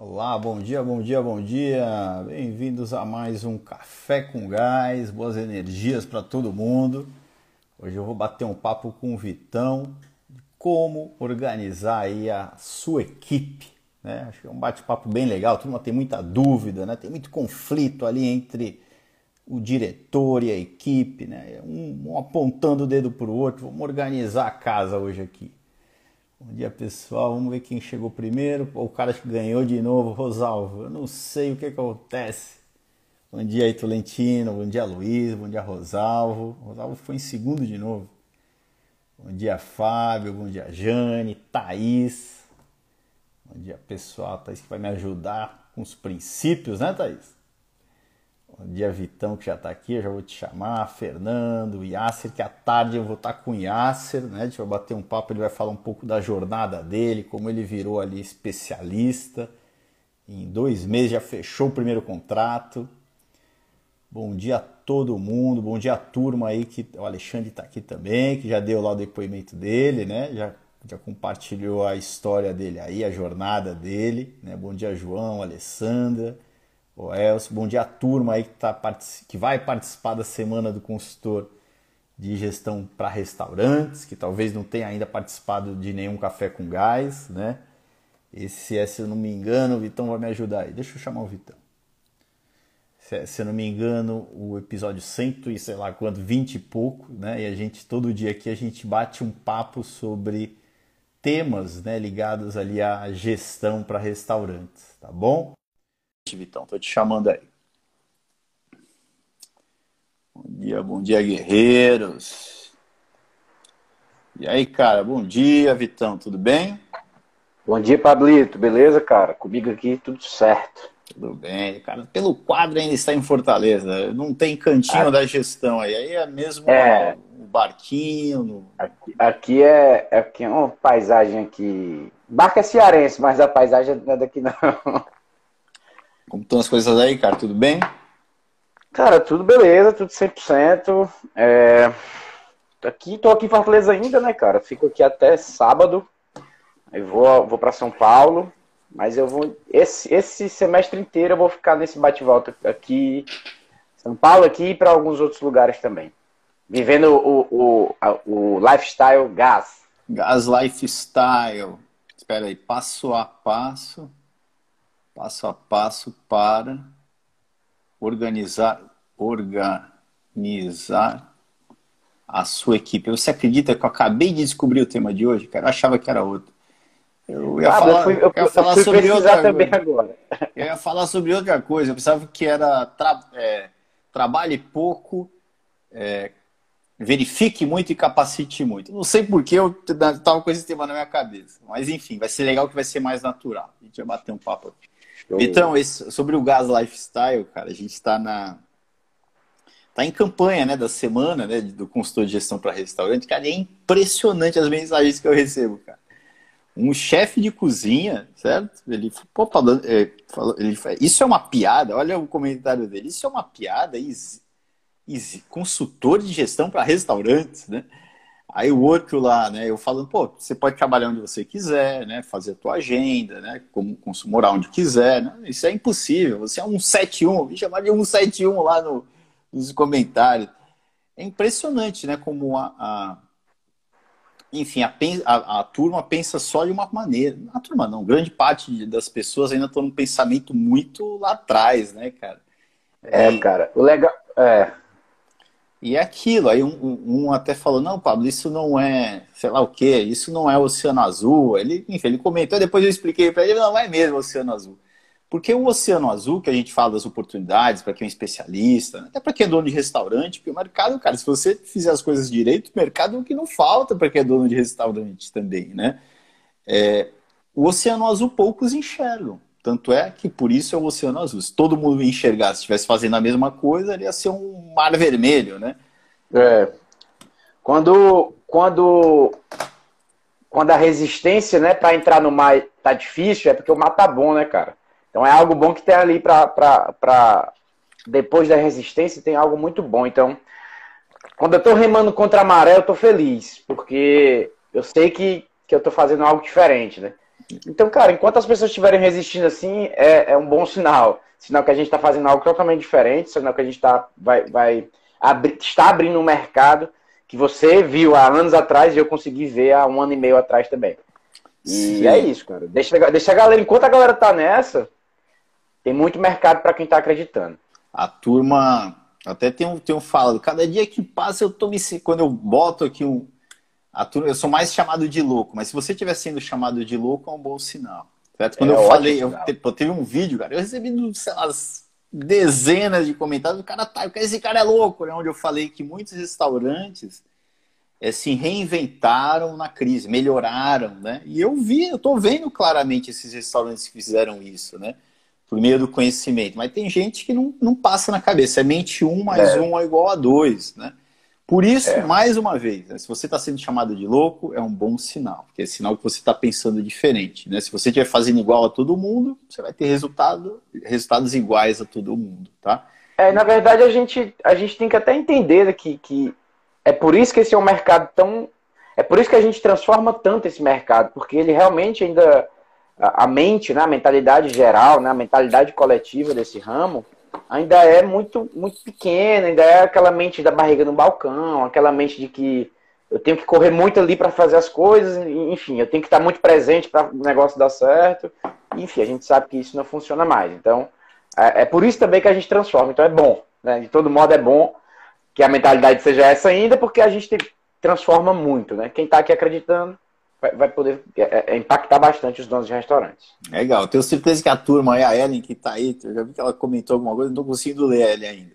Olá, bom dia, bom dia, bom dia. Bem-vindos a mais um Café com Gás. Boas energias para todo mundo. Hoje eu vou bater um papo com o Vitão de como organizar aí a sua equipe. Né? Acho que é um bate-papo bem legal. A turma tem muita dúvida, né? tem muito conflito ali entre o diretor e a equipe, né? um, um apontando o dedo para o outro. Vamos organizar a casa hoje aqui. Bom dia pessoal, vamos ver quem chegou primeiro. o cara que ganhou de novo, Rosalvo. Eu não sei o que, que acontece. Bom dia aí, Tolentino. Bom dia, Luiz. Bom dia, Rosalvo. Rosalvo foi em segundo de novo. Bom dia, Fábio. Bom dia, Jane, Thaís. Bom dia, pessoal. Thaís que vai me ajudar com os princípios, né, Thaís? Bom dia, Vitão, que já está aqui, eu já vou te chamar. Fernando, Yasser, que à tarde eu vou estar tá com o Yasser, né? A gente vai bater um papo, ele vai falar um pouco da jornada dele, como ele virou ali especialista. Em dois meses já fechou o primeiro contrato. Bom dia a todo mundo, bom dia a turma aí, que o Alexandre está aqui também, que já deu lá o depoimento dele, né? Já, já compartilhou a história dele aí, a jornada dele, né? Bom dia, João, Alessandra. O Elcio, bom dia turma aí que, tá, que vai participar da semana do consultor de gestão para restaurantes, que talvez não tenha ainda participado de nenhum café com gás, né? Esse é, se eu não me engano, o Vitão vai me ajudar aí. Deixa eu chamar o Vitão. Se, é, se eu não me engano, o episódio 100 e sei lá quanto, 20 e pouco, né? E a gente, todo dia aqui, a gente bate um papo sobre temas né, ligados ali à gestão para restaurantes, tá bom? Vitão. Tô te chamando aí. Bom dia, bom dia, guerreiros. E aí, cara, bom dia, Vitão, tudo bem? Bom dia, Pablito, beleza, cara? Comigo aqui tudo certo. Tudo bem, cara. Pelo quadro ainda está em Fortaleza, não tem cantinho ah, da gestão aí, aí é mesmo é, o barquinho. No... Aqui, aqui, é, aqui é uma paisagem aqui. Barca é cearense, mas a paisagem não é daqui não. Como estão as coisas aí, cara? Tudo bem? Cara, tudo beleza, tudo 100%. É... Aqui, tô aqui em Fortaleza ainda, né, cara? Fico aqui até sábado. Aí vou, vou para São Paulo. Mas eu vou. Esse, esse semestre inteiro eu vou ficar nesse bate-volta aqui. São Paulo aqui e para alguns outros lugares também. Vivendo o, o, o lifestyle gás. Gás lifestyle. Espera aí, passo a passo passo a passo para organizar, organizar a sua equipe. Você acredita que eu acabei de descobrir o tema de hoje? Cara, eu achava que era outro. Eu ia ah, falar, eu fui, eu, eu ia falar sobre outra também agora. Eu ia falar sobre outra coisa. Eu pensava que era tra, é, trabalhe pouco, é, verifique muito e capacite muito. Não sei por que eu estava com esse tema na minha cabeça. Mas enfim, vai ser legal que vai ser mais natural. A gente vai bater um papo aqui. Então, esse, sobre o Gas Lifestyle, cara, a gente está na. Tá em campanha, né, da semana, né, do consultor de gestão para restaurante. Cara, é impressionante as mensagens que eu recebo, cara. Um chefe de cozinha, certo? Ele, pô, falando, é, falou, ele isso é uma piada. Olha o comentário dele. Isso é uma piada. Easy. Consultor de gestão para restaurantes, né? Aí o outro lá, né, eu falando, pô, você pode trabalhar onde você quiser, né, fazer a tua agenda, né, como morar onde quiser, né? Isso é impossível. Você é um 71, me chamar de 171 lá no, nos comentários. É impressionante, né, como a, a enfim, a, a, a, turma pensa só de uma maneira. A turma não, grande parte das pessoas ainda estão num pensamento muito lá atrás, né, cara? É, e... cara, o legal, é, e é aquilo. Aí um, um, até falou, não, Pablo, isso não é, sei lá o que, isso não é Oceano Azul. Ele, enfim, ele comentou, depois eu expliquei para ele, não, é mesmo Oceano Azul. Porque o Oceano Azul, que a gente fala das oportunidades para quem é especialista, até para quem é dono de restaurante, porque o mercado, cara, se você fizer as coisas direito, o mercado é o que não falta para quem é dono de restaurante também, né? É, o Oceano Azul poucos enxergam. Tanto é que por isso é o Oceano Azul. Se todo mundo enxergasse, estivesse fazendo a mesma coisa, ele ia ser um mar vermelho, né? É. Quando, quando, quando a resistência, né, para entrar no mar tá difícil, é porque o mar tá bom, né, cara? Então é algo bom que tem ali para depois da resistência tem algo muito bom. Então, quando eu tô remando contra a maré, eu tô feliz, porque eu sei que, que eu tô fazendo algo diferente, né? Então, cara, enquanto as pessoas estiverem resistindo assim, é, é um bom sinal. Sinal que a gente está fazendo algo totalmente diferente, sinal que a gente tá, vai, vai abri, está abrindo um mercado que você viu há anos atrás e eu consegui ver há um ano e meio atrás também. E Sim. é isso, cara. Deixa, deixa a galera, enquanto a galera tá nessa, tem muito mercado para quem tá acreditando. A turma, até tem um, tem um falado, cada dia que passa eu tô me. Quando eu boto aqui um. Turma, eu sou mais chamado de louco, mas se você estiver sendo chamado de louco, é um bom sinal. Certo? Quando é eu falei, eu, eu teve um vídeo, cara, eu recebi, sei lá, dezenas de comentários, o cara tá, esse cara é louco, né? Onde eu falei que muitos restaurantes é, se reinventaram na crise, melhoraram, né? E eu vi, eu tô vendo claramente esses restaurantes que fizeram isso, né? Por meio do conhecimento. Mas tem gente que não, não passa na cabeça. É mente um mais é. um é igual a dois, né? Por isso, é. mais uma vez, né, se você está sendo chamado de louco, é um bom sinal, porque é sinal que você está pensando diferente. Né? Se você estiver fazendo igual a todo mundo, você vai ter resultado, resultados iguais a todo mundo, tá? É, na verdade, a gente, a gente tem que até entender que, que é por isso que esse é um mercado tão. É por isso que a gente transforma tanto esse mercado, porque ele realmente ainda. A mente, né, a mentalidade geral, né, a mentalidade coletiva desse ramo, ainda é muito, muito pequena, ainda é aquela mente da barriga no balcão, aquela mente de que eu tenho que correr muito ali para fazer as coisas, enfim, eu tenho que estar muito presente para o negócio dar certo. Enfim, a gente sabe que isso não funciona mais. Então, é, é, por isso também que a gente transforma. Então, é bom. Né? De todo modo, é bom que a mentalidade seja essa ainda, porque a gente transforma muito. Né? Quem está aqui acreditando vai, poder é, é, impactar bastante os donos de restaurantes. Legal, tenho certeza que a turma aí, a Ellen que está aí, eu já vi que ela comentou alguma coisa, não conseguindo ler ela ainda.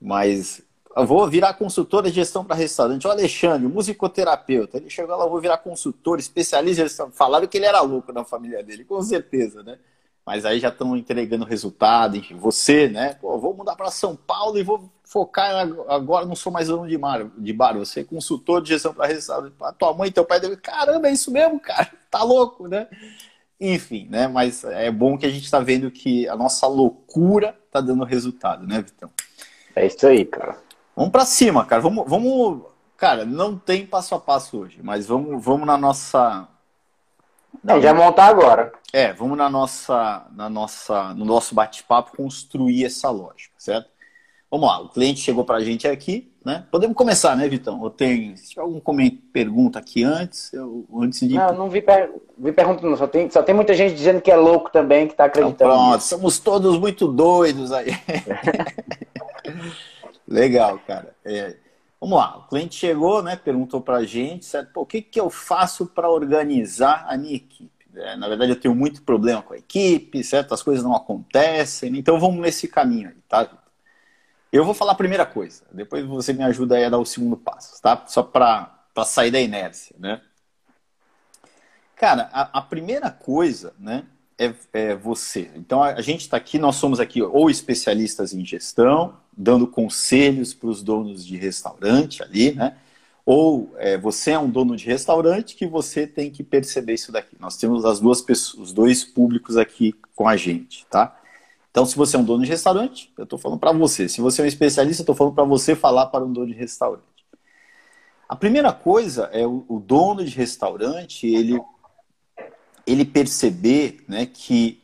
Mas eu vou virar consultora de gestão para restaurante. O Alexandre, musicoterapeuta, ele chegou lá, eu vou virar consultor, especialista. Falaram que ele era louco na família dele, com certeza, né? Mas aí já estão entregando resultado, enfim, você, né? Pô, vou mudar para São Paulo e vou focar agora, não sou mais dono de, mar, de bar, você é consultor de gestão para restaurante. A tua mãe e teu pai devem, caramba, é isso mesmo, cara, tá louco, né? Enfim, né? Mas é bom que a gente está vendo que a nossa loucura tá dando resultado, né, Vitão? É isso aí, cara. Vamos para cima, cara. Vamos, vamos, cara, não tem passo a passo hoje, mas vamos, vamos na nossa. Não, já montar agora. É, vamos na nossa, na nossa, no nosso bate-papo construir essa lógica, certo? Vamos lá, o cliente chegou para a gente aqui, né? Podemos começar, né, Vitão? Eu tenho, se tiver alguma pergunta aqui antes, eu, antes de... Não, não vi, per... vi pergunta não, só tem, só tem muita gente dizendo que é louco também, que está acreditando. Então, pronto, somos todos muito doidos aí. Legal, cara. É, vamos lá, o cliente chegou, né, perguntou para a gente, certo? O que, que eu faço para organizar a minha equipe? É, na verdade, eu tenho muito problema com a equipe, certo? As coisas não acontecem, então vamos nesse caminho aí, tá? Eu vou falar a primeira coisa, depois você me ajuda aí a dar o segundo passo, tá? Só para sair da inércia, né? Cara, a, a primeira coisa, né, é, é, você. Então a, a gente está aqui, nós somos aqui ou especialistas em gestão, dando conselhos para os donos de restaurante ali, né? Ou é, você é um dono de restaurante que você tem que perceber isso daqui. Nós temos as duas pessoas, os dois públicos aqui com a gente, tá? Então, se você é um dono de restaurante, eu estou falando para você. Se você é um especialista, eu estou falando para você falar para um dono de restaurante. A primeira coisa é o, o dono de restaurante ele, ele perceber né, que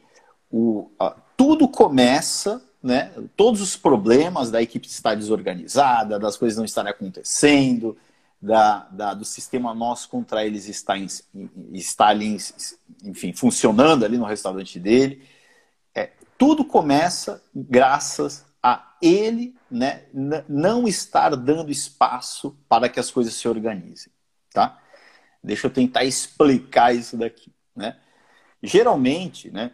o, a, tudo começa, né, todos os problemas da equipe estar desorganizada, das coisas não estarem acontecendo, da, da, do sistema nosso contra eles estar, em, estar ali, enfim, funcionando ali no restaurante dele tudo começa graças a ele né, não estar dando espaço para que as coisas se organizem. Tá? Deixa eu tentar explicar isso daqui. Né? Geralmente, né,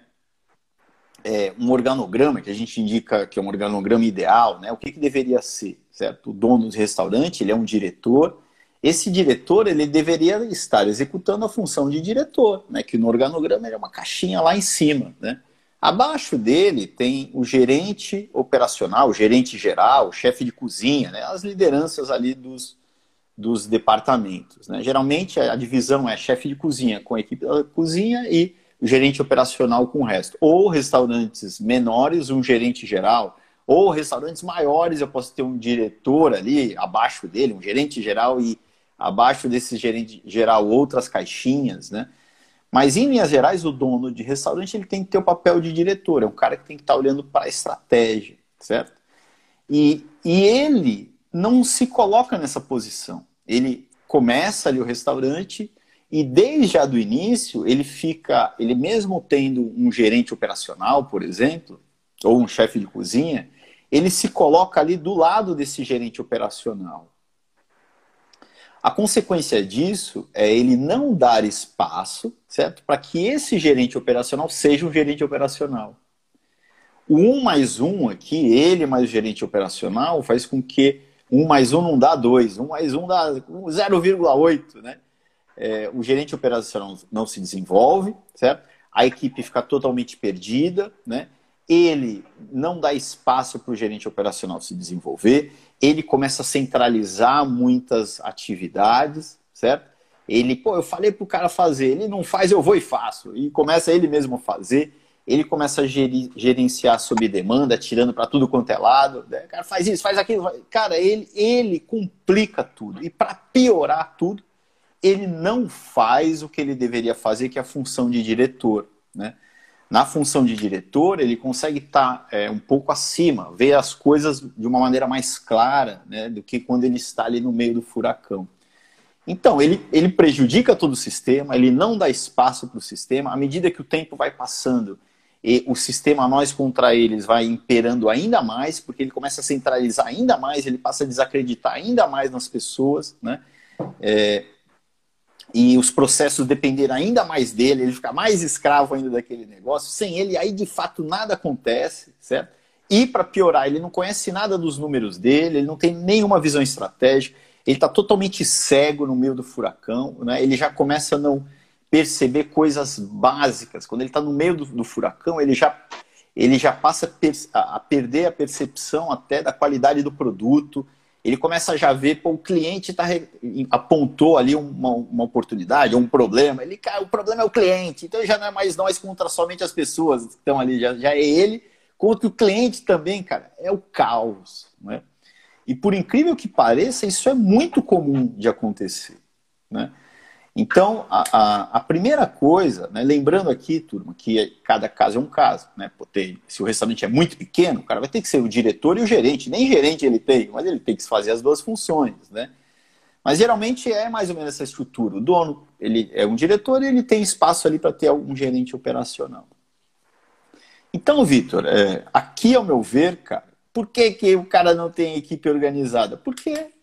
é, um organograma que a gente indica que é um organograma ideal, né, o que, que deveria ser? Certo? O dono do restaurante ele é um diretor. Esse diretor ele deveria estar executando a função de diretor, né, que no organograma é uma caixinha lá em cima. Né? Abaixo dele tem o gerente operacional, o gerente geral, o chefe de cozinha, né? as lideranças ali dos, dos departamentos. Né? Geralmente a divisão é chefe de cozinha com a equipe da cozinha e o gerente operacional com o resto. Ou restaurantes menores, um gerente geral. Ou restaurantes maiores, eu posso ter um diretor ali abaixo dele, um gerente geral e abaixo desse gerente geral outras caixinhas, né? Mas em linhas gerais, o dono de restaurante ele tem que ter o papel de diretor, é um cara que tem que estar olhando para a estratégia, certo? E, e ele não se coloca nessa posição. Ele começa ali o restaurante e desde já do início ele fica, ele mesmo tendo um gerente operacional, por exemplo, ou um chefe de cozinha, ele se coloca ali do lado desse gerente operacional. A consequência disso é ele não dar espaço, certo? Para que esse gerente operacional seja um gerente operacional. O 1 mais 1 aqui, ele mais o gerente operacional, faz com que 1 mais 1 não dá 2, 1 mais 1 dá 0,8, né? É, o gerente operacional não se desenvolve, certo? A equipe fica totalmente perdida, né? ele não dá espaço para o gerente operacional se desenvolver, ele começa a centralizar muitas atividades, certo? Ele, pô, eu falei para o cara fazer, ele não faz, eu vou e faço. E começa ele mesmo a fazer, ele começa a gerenciar sob demanda, tirando para tudo quanto é lado. Né? Cara, faz isso, faz aquilo. Cara, ele, ele complica tudo. E para piorar tudo, ele não faz o que ele deveria fazer, que é a função de diretor, né? na função de diretor, ele consegue estar tá, é, um pouco acima, ver as coisas de uma maneira mais clara né, do que quando ele está ali no meio do furacão. Então, ele, ele prejudica todo o sistema, ele não dá espaço para o sistema. À medida que o tempo vai passando, e o sistema nós contra eles vai imperando ainda mais, porque ele começa a centralizar ainda mais, ele passa a desacreditar ainda mais nas pessoas, né? É, e os processos dependerem ainda mais dele, ele ficar mais escravo ainda daquele negócio. Sem ele, aí de fato nada acontece, certo? E para piorar, ele não conhece nada dos números dele, ele não tem nenhuma visão estratégica, ele está totalmente cego no meio do furacão, né? ele já começa a não perceber coisas básicas. Quando ele está no meio do, do, furacão, ele já, ele já passa a, per, a, a perder a percepção até da qualidade do produto, ele começa a já ver, pô, o cliente tá, apontou ali uma, uma oportunidade, um problema. Ele, cara, o problema é o cliente, então já não é mais nós contra somente as pessoas que estão ali, já, já é ele contra o cliente também, cara. É o caos, né? E por incrível que pareça, isso é muito comum de acontecer, né? Então, a, a, a, primeira coisa, né, lembrando aqui, turma, que cada caso é um caso. Né? Se o restaurante é muito pequeno, o cara vai ter que ser o diretor e o gerente. Nem gerente ele tem, mas ele tem que fazer as duas funções. Né? Mas geralmente é mais ou menos essa estrutura. O dono ele é um diretor e ele tem espaço ali para ter algum gerente operacional. Então, Vitor, é, aqui ao meu ver, cara, por que, que o cara não tem equipe organizada? Porque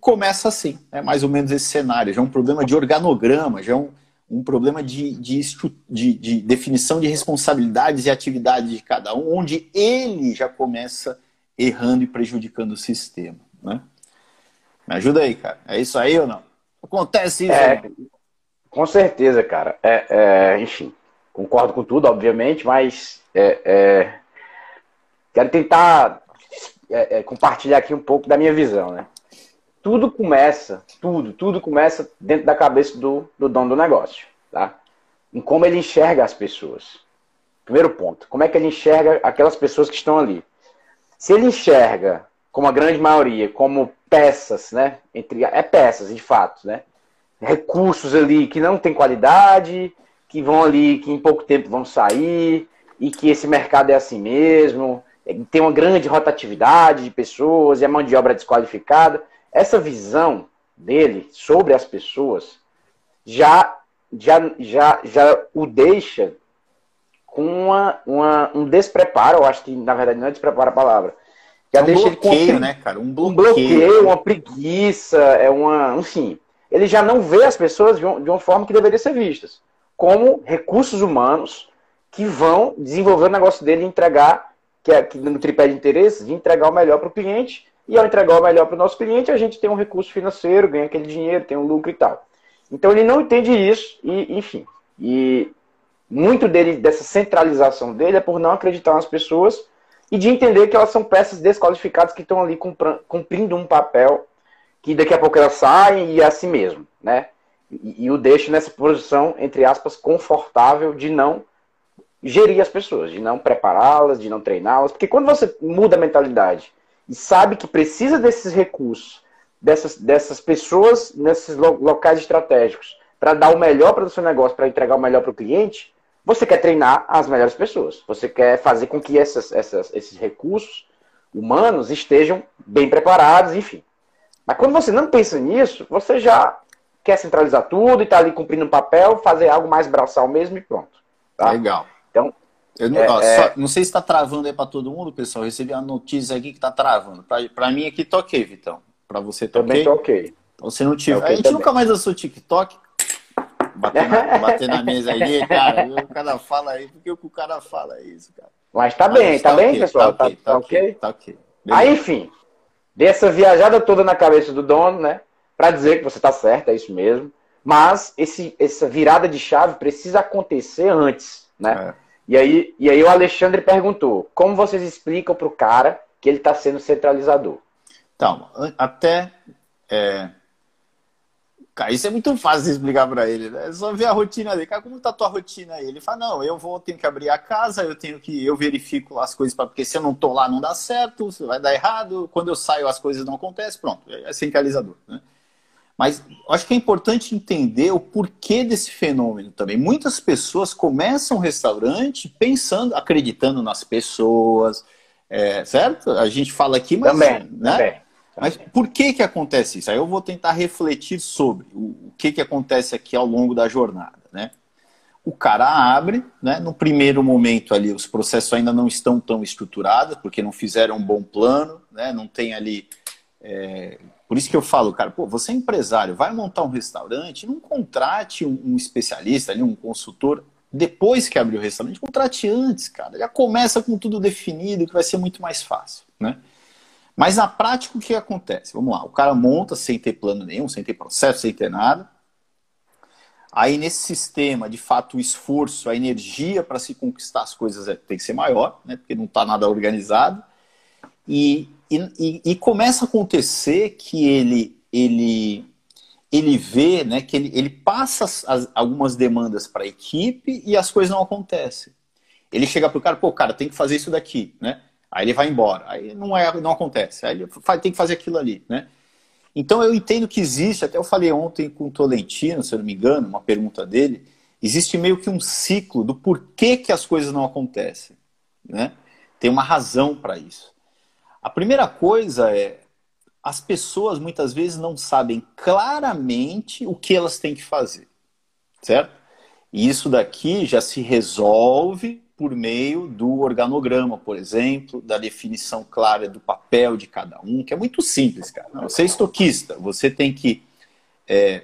começa assim, é mais ou menos esse cenário. Já é um problema de organograma, já é um, um problema de, de, de, de definição de responsabilidades e atividades de cada um, onde ele já começa errando e prejudicando o sistema. Né? Me ajuda aí, cara. É isso aí ou não? Acontece isso? É, com certeza, cara. É, é, enfim, concordo com tudo, obviamente, mas é, é quero tentar é, compartilhar aqui um pouco da minha visão, né? Tudo começa, tudo, tudo começa dentro da cabeça do, do dono do negócio, tá? Em como ele enxerga as pessoas. Primeiro ponto, como é que ele enxerga aquelas pessoas que estão ali? Se ele enxerga, como a grande maioria, como peças, né? Entre, é peças, de fato, né? Recursos ali que não tem qualidade, que vão ali, que em pouco tempo vão sair, e que esse mercado é assim mesmo, tem uma grande rotatividade de pessoas, e a mão de obra é desqualificada essa visão dele sobre as pessoas já já já, já o deixa com uma, uma, um despreparo, eu acho que na verdade não é despreparo a palavra. Já um deixa bloqueio, ele né, cara? Um bloqueio. um bloqueio. uma preguiça, é uma, enfim. Ele já não vê as pessoas de, um, de uma forma que deveriam ser vistas, como recursos humanos que vão desenvolver o negócio dele e entregar, que é que no tripé de interesses, de entregar o melhor para o cliente e ao entregar o melhor para o nosso cliente, a gente tem um recurso financeiro, ganha aquele dinheiro, tem um lucro e tal. Então ele não entende isso, e enfim. E muito dele, dessa centralização dele é por não acreditar nas pessoas e de entender que elas são peças desqualificadas que estão ali cumprindo um papel que daqui a pouco elas saem e é assim mesmo, né? E, e o deixa nessa posição, entre aspas, confortável de não gerir as pessoas, de não prepará-las, de não treiná-las, porque quando você muda a mentalidade e sabe que precisa desses recursos, dessas, dessas pessoas nesses locais estratégicos, para dar o melhor para o seu negócio, para entregar o melhor para o cliente, você quer treinar as melhores pessoas. Você quer fazer com que essas, essas, esses recursos humanos estejam bem preparados, enfim. Mas quando você não pensa nisso, você já quer centralizar tudo e está ali cumprindo um papel, fazer algo mais braçal mesmo e pronto. Tá? Legal. Eu não, é, ó, é... Só, não sei se está travando aí para todo mundo, pessoal. Eu recebi uma notícia aqui que está travando. Para mim aqui tá ok, Vitão. Para você tá Também ok? ok. Então, se não. Okay a gente também. nunca mais lançou TikTok. Bater na, bater na mesa aí, cara. O cara fala aí, porque o cara fala isso, cara. Mas tá bem, Mas tá, tá bem, okay, pessoal? Tá, tá, tá, ok? Tá ok. Aí, enfim, dessa viajada toda na cabeça do dono, né? Para dizer que você tá certo, é isso mesmo. Mas esse, essa virada de chave precisa acontecer antes, né? É. E aí, e aí o Alexandre perguntou: como vocês explicam para o cara que ele está sendo centralizador? Então, até. É... Cara, isso é muito fácil de explicar para ele, né? É só ver a rotina dele. Cara, como tá a tua rotina aí? Ele fala: não, eu vou, tenho que abrir a casa, eu tenho que. Eu verifico as coisas, pra... porque se eu não tô lá não dá certo, vai dar errado. Quando eu saio as coisas não acontecem, pronto, é centralizador, né? Mas acho que é importante entender o porquê desse fenômeno também. Muitas pessoas começam um restaurante pensando, acreditando nas pessoas, é, certo? A gente fala aqui, mas. Também, né? também. Mas por que, que acontece isso? Aí eu vou tentar refletir sobre o, que, que acontece aqui ao longo da jornada. Né? O cara abre, né? no primeiro momento ali os processos ainda não estão tão estruturados, porque não fizeram um bom plano, né? não tem ali é, por isso que eu falo, cara, pô, você é empresário, vai montar um restaurante, não contrate um, um especialista ali, um consultor, depois que abrir o restaurante, contrate antes, cara. Já começa com tudo definido, que vai ser muito mais fácil, né? Mas na prática, o que acontece? Vamos lá, o cara monta sem ter plano nenhum, sem ter processo, sem ter nada. Aí nesse sistema, de fato, o esforço, a energia para se conquistar as coisas é, tem que ser maior, né? Porque não está nada organizado. E e, e, e, começa a acontecer que ele, ele, ele vê né, que ele, ele passa as, algumas demandas para a equipe e as coisas não acontecem. Ele chega para o cara, pô, cara, tem que fazer isso daqui, né? Aí ele vai embora, aí não, é, não acontece, aí ele faz, tem que fazer aquilo ali, né? Então eu entendo que existe, até eu falei ontem com o Tolentino, se eu não me engano, uma pergunta dele, existe meio que um ciclo do porquê que as coisas não acontecem, né? Tem uma razão para isso. A primeira coisa é as pessoas muitas vezes não sabem claramente o que elas têm que fazer, certo? E isso daqui já se resolve por meio do organograma, por exemplo, da definição clara do papel de cada um, que é muito simples, cara. Você é estoquista, você tem que é,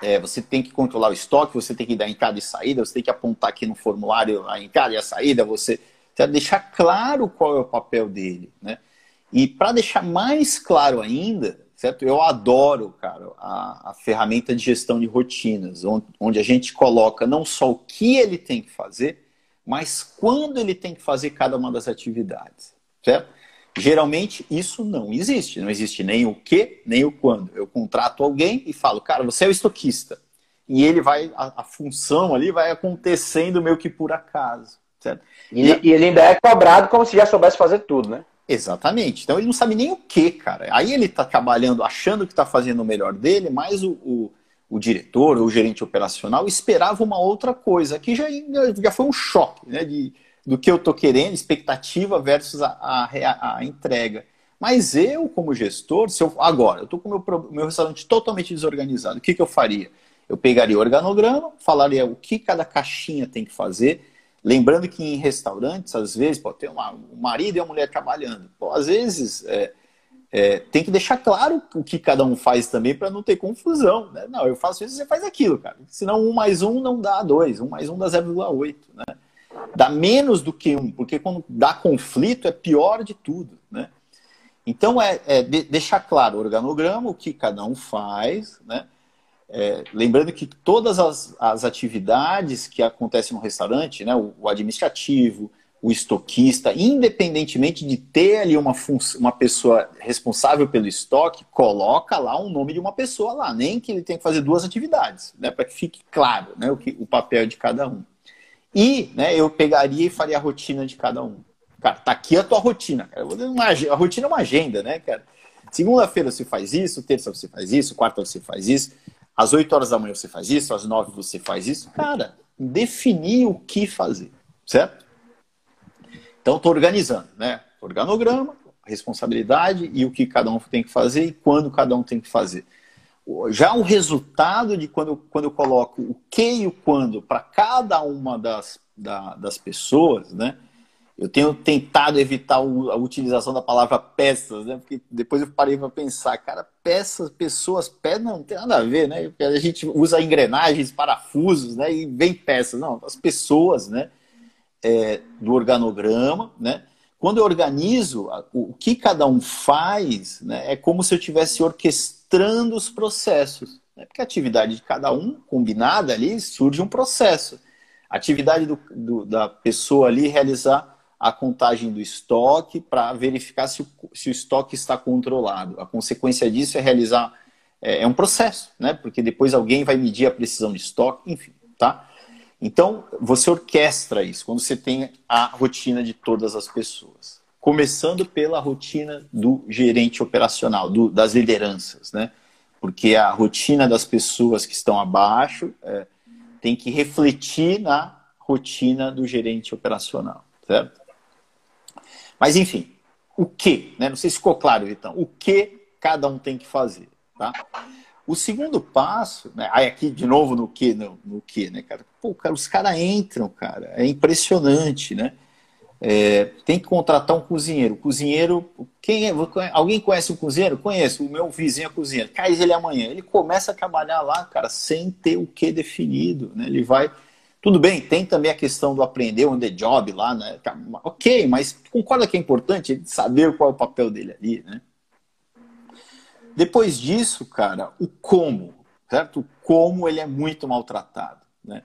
é, você tem que controlar o estoque, você tem que dar entrada e saída, você tem que apontar aqui no formulário a entrada e a saída, você deixar claro qual é o papel dele, né? E para deixar mais claro ainda, certo? Eu adoro, cara, a, a, ferramenta de gestão de rotinas, onde, onde a gente coloca não só o que ele tem que fazer, mas quando ele tem que fazer cada uma das atividades, certo? Geralmente isso não existe, não existe nem o que, nem o quando. Eu contrato alguém e falo, cara, você é o estoquista. E ele vai, a, a função ali vai acontecendo meio que por acaso. Certo? E, e, ele ainda é cobrado como se já soubesse fazer tudo, né? Exatamente. Então ele não sabe nem o que, cara. Aí ele está trabalhando, achando que está fazendo o melhor dele, mas o, o, o, diretor ou o gerente operacional esperava uma outra coisa, que já, já foi um choque né, de, do que eu estou querendo, expectativa versus a, a, a, entrega. Mas eu, como gestor, se eu, agora, eu estou com o meu, meu restaurante totalmente desorganizado, o que, que eu faria? Eu pegaria o organograma, falaria o que cada caixinha tem que fazer, Lembrando que em restaurantes, às vezes, pode ter uma, um marido e uma mulher trabalhando. Pô, às vezes, é, é, tem que deixar claro o que cada um faz também para não ter confusão. Né? Não, eu faço isso, você faz aquilo, cara. Senão um mais um não dá dois, um mais um dá 0,8. Né? Dá menos do que um, porque quando dá conflito é pior de tudo. Né? Então, é, é deixar claro o organograma, o que cada um faz, né? É, lembrando que todas as, as, atividades que acontecem no restaurante, né, o, o, administrativo, o estoquista, independentemente de ter ali uma, uma pessoa responsável pelo estoque, coloca lá o um nome de uma pessoa lá, nem que ele tenha que fazer duas atividades, né, para que fique claro né, o, que, o papel de cada um. E né, eu pegaria e faria a rotina de cada um. Cara, tá aqui a tua rotina, cara. Uma, a rotina é uma agenda, né, cara? Segunda-feira você faz isso, terça você faz isso, quarta você faz isso. Às 8 horas da manhã você faz isso, às 9 você faz isso. Cara, definir o que fazer, certo? Então, estou organizando, né? Organograma, responsabilidade e o que cada um tem que fazer e quando cada um tem que fazer. Já o resultado de quando, quando eu coloco o que e o quando para cada uma das, da, das pessoas, né? Eu tenho tentado evitar a utilização da palavra peças, né? Porque depois eu parei para pensar, cara, peças, pessoas, peças não tem nada a ver, né? Porque a gente usa engrenagens, parafusos, né? E vem peças, não, as pessoas, né? É, do organograma, né? Quando eu organizo o que cada um faz, né? É como se eu estivesse orquestrando os processos, né? Porque a atividade de cada um, combinada ali, surge um processo. A atividade do, do, da pessoa ali realizar a contagem do estoque para verificar se o, se o estoque está controlado. A consequência disso é realizar é, é, um processo, né? Porque depois alguém vai medir a precisão de estoque, enfim, tá? Então você orquestra isso quando você tem a rotina de todas as pessoas, começando pela rotina do gerente operacional, do, das lideranças, né? Porque a rotina das pessoas que estão abaixo é, tem que refletir na rotina do gerente operacional, certo? Mas, enfim, o que? Né? Não sei se ficou claro, então. O que cada um tem que fazer, tá? O segundo passo, né? Aí aqui de novo no que, no, no que, né, cara? Pô, cara, os caras entram, cara. É impressionante, né? É, tem que contratar um cozinheiro. Cozinheiro, quem é? Alguém conhece o cozinheiro? Conheço. O meu vizinho é cozinheiro. Cai ele amanhã. Ele começa a trabalhar lá, cara, sem ter o que definido, né? Ele vai tudo bem, tem também a questão do aprender on the job lá, né? Tá, ok, mas concorda que é importante saber qual é o papel dele ali, né? Depois disso, cara, o como, certo? O como ele é muito maltratado, né?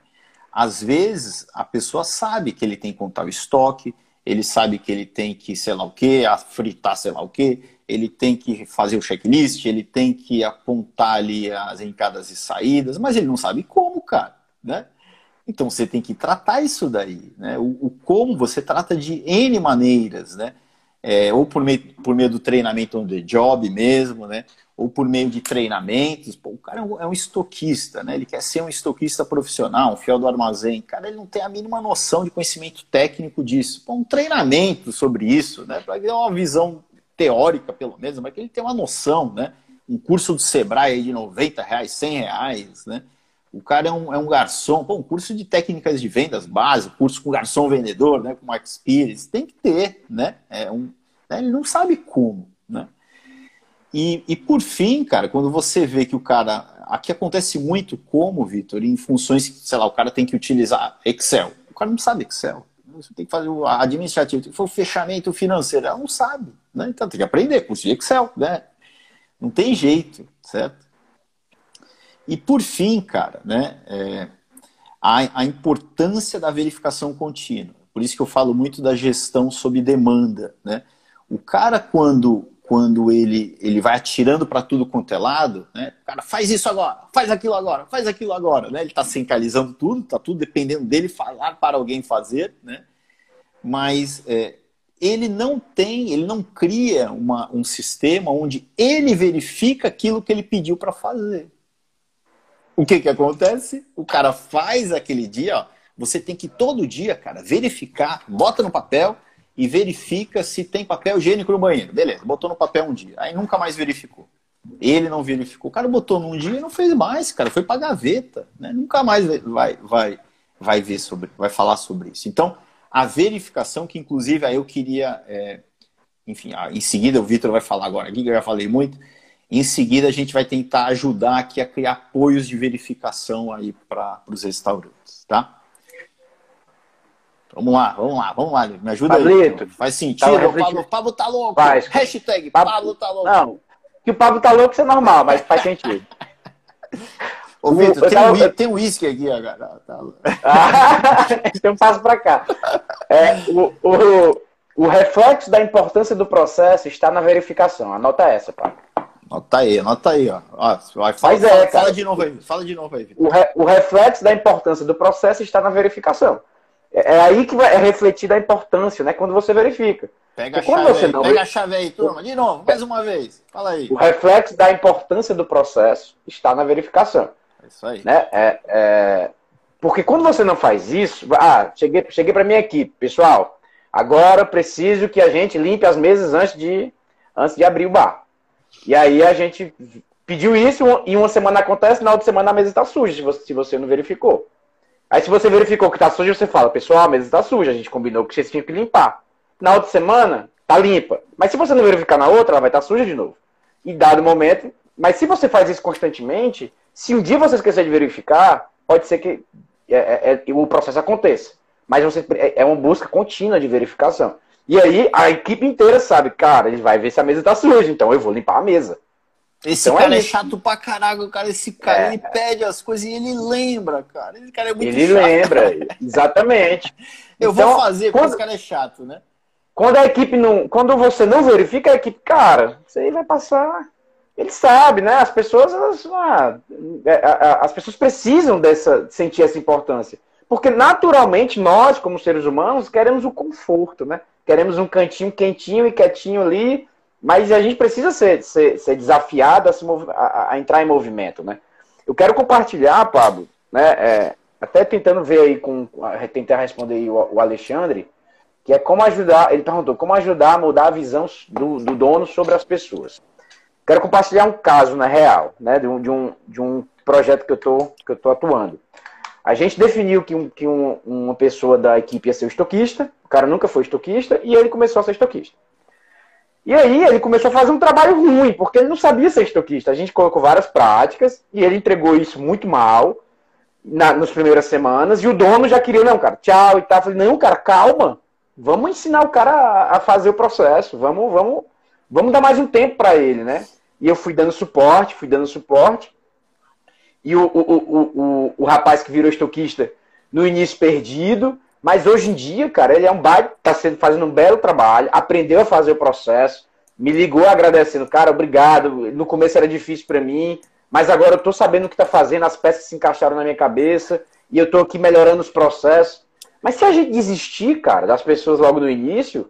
Às vezes, a pessoa sabe que ele tem que contar o estoque, ele sabe que ele tem que, sei lá o quê, fritar sei lá o quê, ele tem que fazer o checklist, ele tem que apontar ali as entradas e saídas, mas ele não sabe como, cara, né? Então você tem que tratar isso daí, né? O, o como você trata de N maneiras, né? É, ou por meio, por meio do treinamento on the job mesmo, né? Ou por meio de treinamentos. Pô, o cara é um, é um, estoquista, né? Ele quer ser um estoquista profissional, um fiel do armazém. Cara, ele não tem a mínima noção de conhecimento técnico disso. Pô, um treinamento sobre isso, né? Para ter uma visão teórica, pelo menos, mas que ele tenha uma noção, né? Um curso do Sebrae de 90 reais, 100 reais, né? O cara é um, é um garçom, pô, um curso de técnicas de vendas básico, curso com garçom vendedor, né, com Mark Pires, tem que ter, né? É um, né, ele não sabe como, né? E, e por fim, cara, quando você vê que o cara. Aqui acontece muito como, Vitor, em funções que, sei lá, o cara tem que utilizar Excel. O cara não sabe Excel. Você tem que fazer o administrativo, tem que fazer o fechamento financeiro. Ela não sabe, né? Então tem que aprender curso de Excel, né? Não tem jeito, certo? E por fim, cara, né, é, a, a importância da verificação contínua. Por isso que eu falo muito da gestão sob demanda. Né? O cara, quando, quando ele, ele vai atirando para tudo quanto é lado, né? cara faz isso agora, faz aquilo agora, faz aquilo agora. Né? Ele está centralizando tudo, está tudo dependendo dele falar para alguém fazer, né? mas é, ele não tem, ele não cria uma, um sistema onde ele verifica aquilo que ele pediu para fazer. O que que acontece? O cara faz aquele dia, ó, você tem que todo dia, cara, verificar, bota no papel e verifica se tem papel higiênico no banheiro. Beleza, botou no papel um dia, aí nunca mais verificou. Ele não verificou. O cara botou num dia e não fez mais, cara, foi para gaveta, né? Nunca mais vai vai vai ver sobre, vai falar sobre isso. Então, a verificação que inclusive aí eu queria, é, enfim, em seguida o Vitor vai falar agora aqui, que eu já falei muito, em seguida, a gente vai tentar ajudar aqui a criar apoios de verificação aí para os restaurantes, tá? Vamos lá, vamos lá, vamos lá. Me ajuda Pablito, aí. Faz sentido? Tá, o Pablo, Pablo tá louco. Faz. Hashtag Pablo, Pablo tá louco. Não, que o Pablo tá louco isso é normal, mas faz sentido. Ô, Vitor, tem, uísque aqui agora. Tá... Ah, tem um passo para cá. É, o, o, o reflexo da importância do processo está na verificação. Anota essa, Pablo. Anota aí, anota aí, ó. ó fala, Mas é, fala, fala de novo aí, fala de novo aí. O, re, o, reflexo da importância do processo está na verificação. É, é aí que vai é refletida a importância, né? Quando você verifica. Pega, a chave, aí, não... pega a chave aí, turma. De novo, mais uma vez. Fala aí. O reflexo da importância do processo está na verificação. Isso aí. Né? É, é... Porque quando você não faz isso, ah, cheguei, cheguei para minha equipe, pessoal, agora preciso que a gente limpe as mesas antes de, antes de abrir o bar. E aí a gente pediu isso e uma semana acontece, na outra semana a mesa está suja, se você, se você não verificou. Aí se você verificou que está suja, você fala, pessoal, a mesa está suja, a gente combinou que vocês tinham que limpar. Na outra semana, tá limpa. Mas se você não verificar na outra, ela vai estar tá suja de novo. E dado o momento, mas se você faz isso constantemente, se um dia você esquecer de verificar, pode ser que é, é, é, o processo aconteça. Mas você, é, é uma busca contínua de verificação. E aí a equipe inteira sabe, cara, ele vai ver se a mesa tá suja, então eu vou limpar a mesa. Esse então cara é, é, chato pra caralho, cara. Esse cara, é. ele pede as coisas e ele lembra, cara. Esse cara é muito ele chato. Ele lembra, exatamente. eu então, vou fazer, porque esse cara é chato, né? Quando a equipe não. Quando você não verifica a equipe, cara, você aí vai passar. Ele sabe, né? As pessoas, elas, ah, é, as pessoas precisam dessa, sentir essa importância. Porque naturalmente nós, como seres humanos, queremos o conforto, né? Queremos um cantinho quentinho e quietinho ali, mas a gente precisa ser, ser, ser desafiado a, se a, a, entrar em movimento, né? Eu quero compartilhar, Pablo, né? É, até tentando ver aí com. tentar responder aí o, o, Alexandre, que é como ajudar. Ele perguntou como ajudar a mudar a visão do, do dono sobre as pessoas. Quero compartilhar um caso na real, né? De um, de um, de um projeto que eu tô atuando. A gente definiu que, um, que um, uma pessoa da equipe ia ser o estoquista, o cara nunca foi estoquista, e ele começou a ser estoquista. E aí ele começou a fazer um trabalho ruim, porque ele não sabia ser estoquista. A gente colocou várias práticas, e ele entregou isso muito mal na, nas primeiras semanas, e o dono já queria, não, cara, tchau e tal. Eu falei, não, cara, calma, vamos ensinar o cara a, a fazer o processo, vamos, vamos, vamos dar mais um tempo para ele, né? E eu fui dando suporte, fui dando suporte, e o, o, o, o, o rapaz que virou estoquista no início perdido, mas hoje em dia, cara, ele é um baita, tá sendo, fazendo um belo trabalho, aprendeu a fazer o processo, me ligou agradecendo, cara, obrigado. No começo era difícil para mim, mas agora eu tô sabendo o que tá fazendo, as peças se encaixaram na minha cabeça e eu tô aqui melhorando os processos. Mas se a gente desistir, cara, das pessoas logo no início,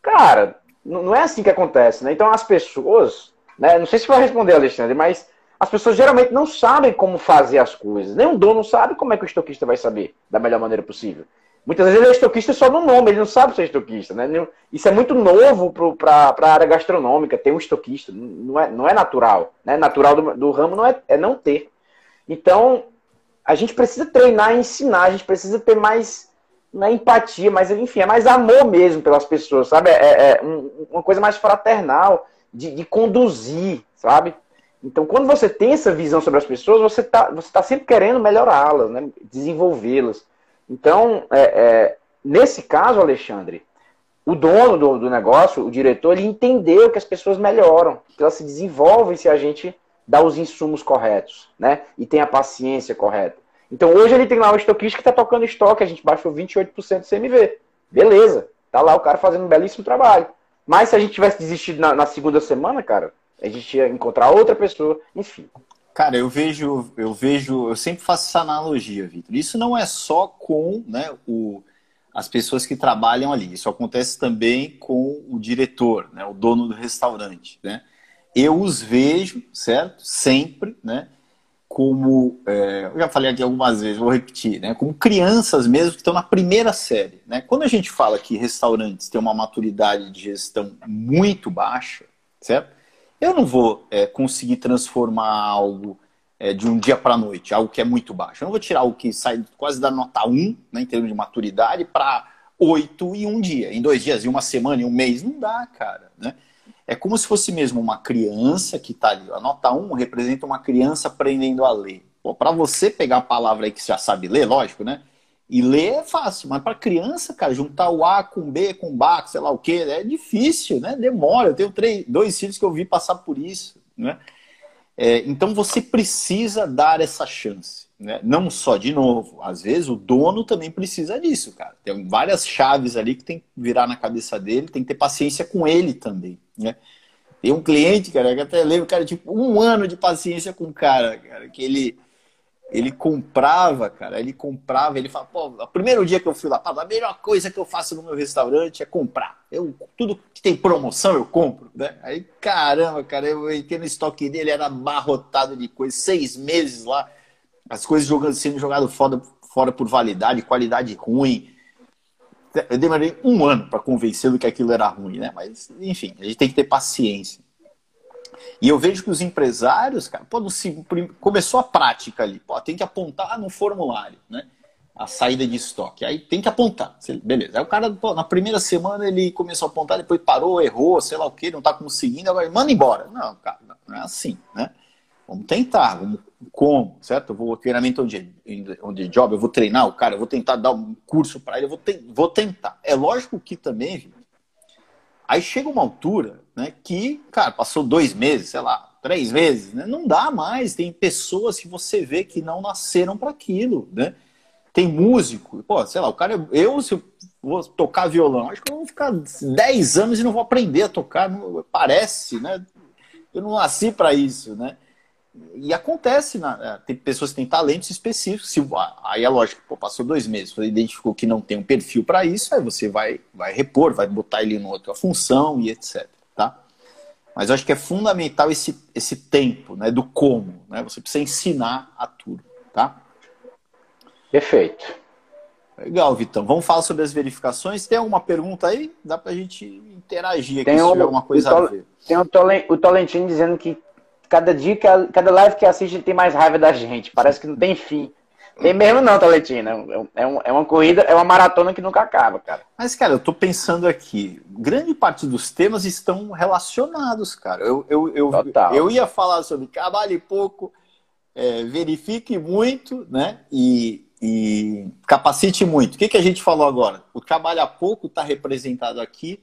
cara, não é assim que acontece, né? Então as pessoas, né, não sei se vai responder, Alexandre, mas as pessoas geralmente não sabem como fazer as coisas. Nem o dono sabe como é que o estoquista vai saber da melhor maneira possível. Muitas vezes ele é estoquista só no nome, ele não sabe ser estoquista. Né? Isso é muito novo para a área gastronômica, ter um estoquista. Não é, não é natural. Né? Natural do, do ramo não é, é não ter. Então, a gente precisa treinar e ensinar, a gente precisa ter mais não é empatia, mas enfim, é mais amor mesmo pelas pessoas, sabe? É, é, é uma coisa mais fraternal de, de conduzir, sabe? Então, quando você tem essa visão sobre as pessoas, você está você tá sempre querendo melhorá-las, né? desenvolvê-las. Então, é, é, nesse caso, Alexandre, o dono do, do, negócio, o diretor, ele entendeu que as pessoas melhoram, que elas se desenvolvem se a gente dá os insumos corretos, né? E tem a paciência correta. Então, hoje ele tem lá o estoquista que está tocando estoque, a gente baixou 28% do CMV. Beleza, tá lá o cara fazendo um belíssimo trabalho. Mas se a gente tivesse desistido na, na segunda semana, cara, a gente ia encontrar outra pessoa, enfim. Cara, eu vejo, eu vejo, eu sempre faço essa analogia, Vitor. Isso não é só com né, o, as pessoas que trabalham ali. Isso acontece também com o diretor, né, o dono do restaurante. Né? Eu os vejo, certo? Sempre, né? Como é, eu já falei aqui algumas vezes, vou repetir, né? Como crianças mesmo que estão na primeira série. Né? Quando a gente fala que restaurantes têm uma maturidade de gestão muito baixa, certo? Eu não vou é, conseguir transformar algo é, de um dia para a noite, algo que é muito baixo. Eu não vou tirar o que sai quase da nota 1, né, em termos de maturidade, para 8 em um dia, em dois dias, em uma semana, em um mês. Não dá, cara. Né? É como se fosse mesmo uma criança que está ali. A nota 1 representa uma criança aprendendo a ler. Para você pegar a palavra aí que você já sabe ler, lógico, né? E ler é fácil, mas para criança, cara, juntar o A com B, com B, sei lá o que, é difícil, né? Demora. Eu tenho três, dois filhos que eu vi passar por isso, né? É, então você precisa dar essa chance, né? Não só de novo, às vezes o dono também precisa disso, cara. Tem várias chaves ali que tem que virar na cabeça dele, tem que ter paciência com ele também, né? Tem um cliente, cara, que até lembro, cara, tipo, um ano de paciência com o cara, cara, que ele ele comprava, cara, ele comprava, ele fala, pô, o primeiro dia que eu fui lá, a melhor coisa que eu faço no meu restaurante é comprar. Eu, tudo que tem promoção eu compro, né? Aí, caramba, cara, eu entrei no estoque dele, era abarrotado de coisa, seis meses lá, as coisas jogando, sendo jogadas fora, fora por validade, qualidade ruim. Eu demorei um ano para convencê-lo que aquilo era ruim, né? Mas, enfim, a gente tem que ter paciência. E eu vejo que os empresários, cara, pô, no, começou a prática ali, pô, tem que apontar no formulário, né? A saída de estoque. Aí tem que apontar. Beleza. Aí o cara, pô, na primeira semana ele começou a apontar, depois parou, errou, sei lá o que, não tá conseguindo, agora manda embora. Não, cara, não é assim, né? Vamos tentar, vamos, como, certo? Eu vou treinamento onde, onde job, eu vou treinar o cara, eu vou tentar dar um curso para ele, eu vou, te, vou tentar. É lógico que também? Aí chega uma altura, né, que, cara, passou dois meses, sei lá, três meses, né? Não dá mais. Tem pessoas que você vê que não nasceram para aquilo, né? Tem músico, pô, sei lá, o cara, eu se eu vou tocar violão, acho que eu vou ficar 10 anos e não vou aprender a tocar, não, parece, né? Eu não nasci para isso, né? E acontece, na, é, tem pessoas que têm talentos específicos. Se, aí é lógico, pô, passou dois meses, você identificou que não tem um perfil para isso, aí você vai, vai repor, vai botar ele em outra função e etc. Tá? Mas eu acho que é fundamental esse, esse tempo né, do como. Né? Você precisa ensinar a tudo. Tá? Perfeito. Legal, Vitão. Vamos falar sobre as verificações. Tem alguma pergunta aí? Dá para a gente interagir aqui tem se um, tiver alguma coisa a ver. Tem o Tolentino dizendo que cada dia, que a, cada live que assiste tem mais raiva da gente. Parece que não tem fim. Tem mesmo não, Taletina. É, um, é uma corrida, é uma maratona que nunca acaba, cara. Mas, cara, eu tô pensando aqui, grande parte dos temas estão relacionados, cara. Eu, eu, eu, eu ia falar sobre trabalhe pouco, é, verifique muito, né? E, e capacite muito. O que, que a gente falou agora? O trabalha pouco está representado aqui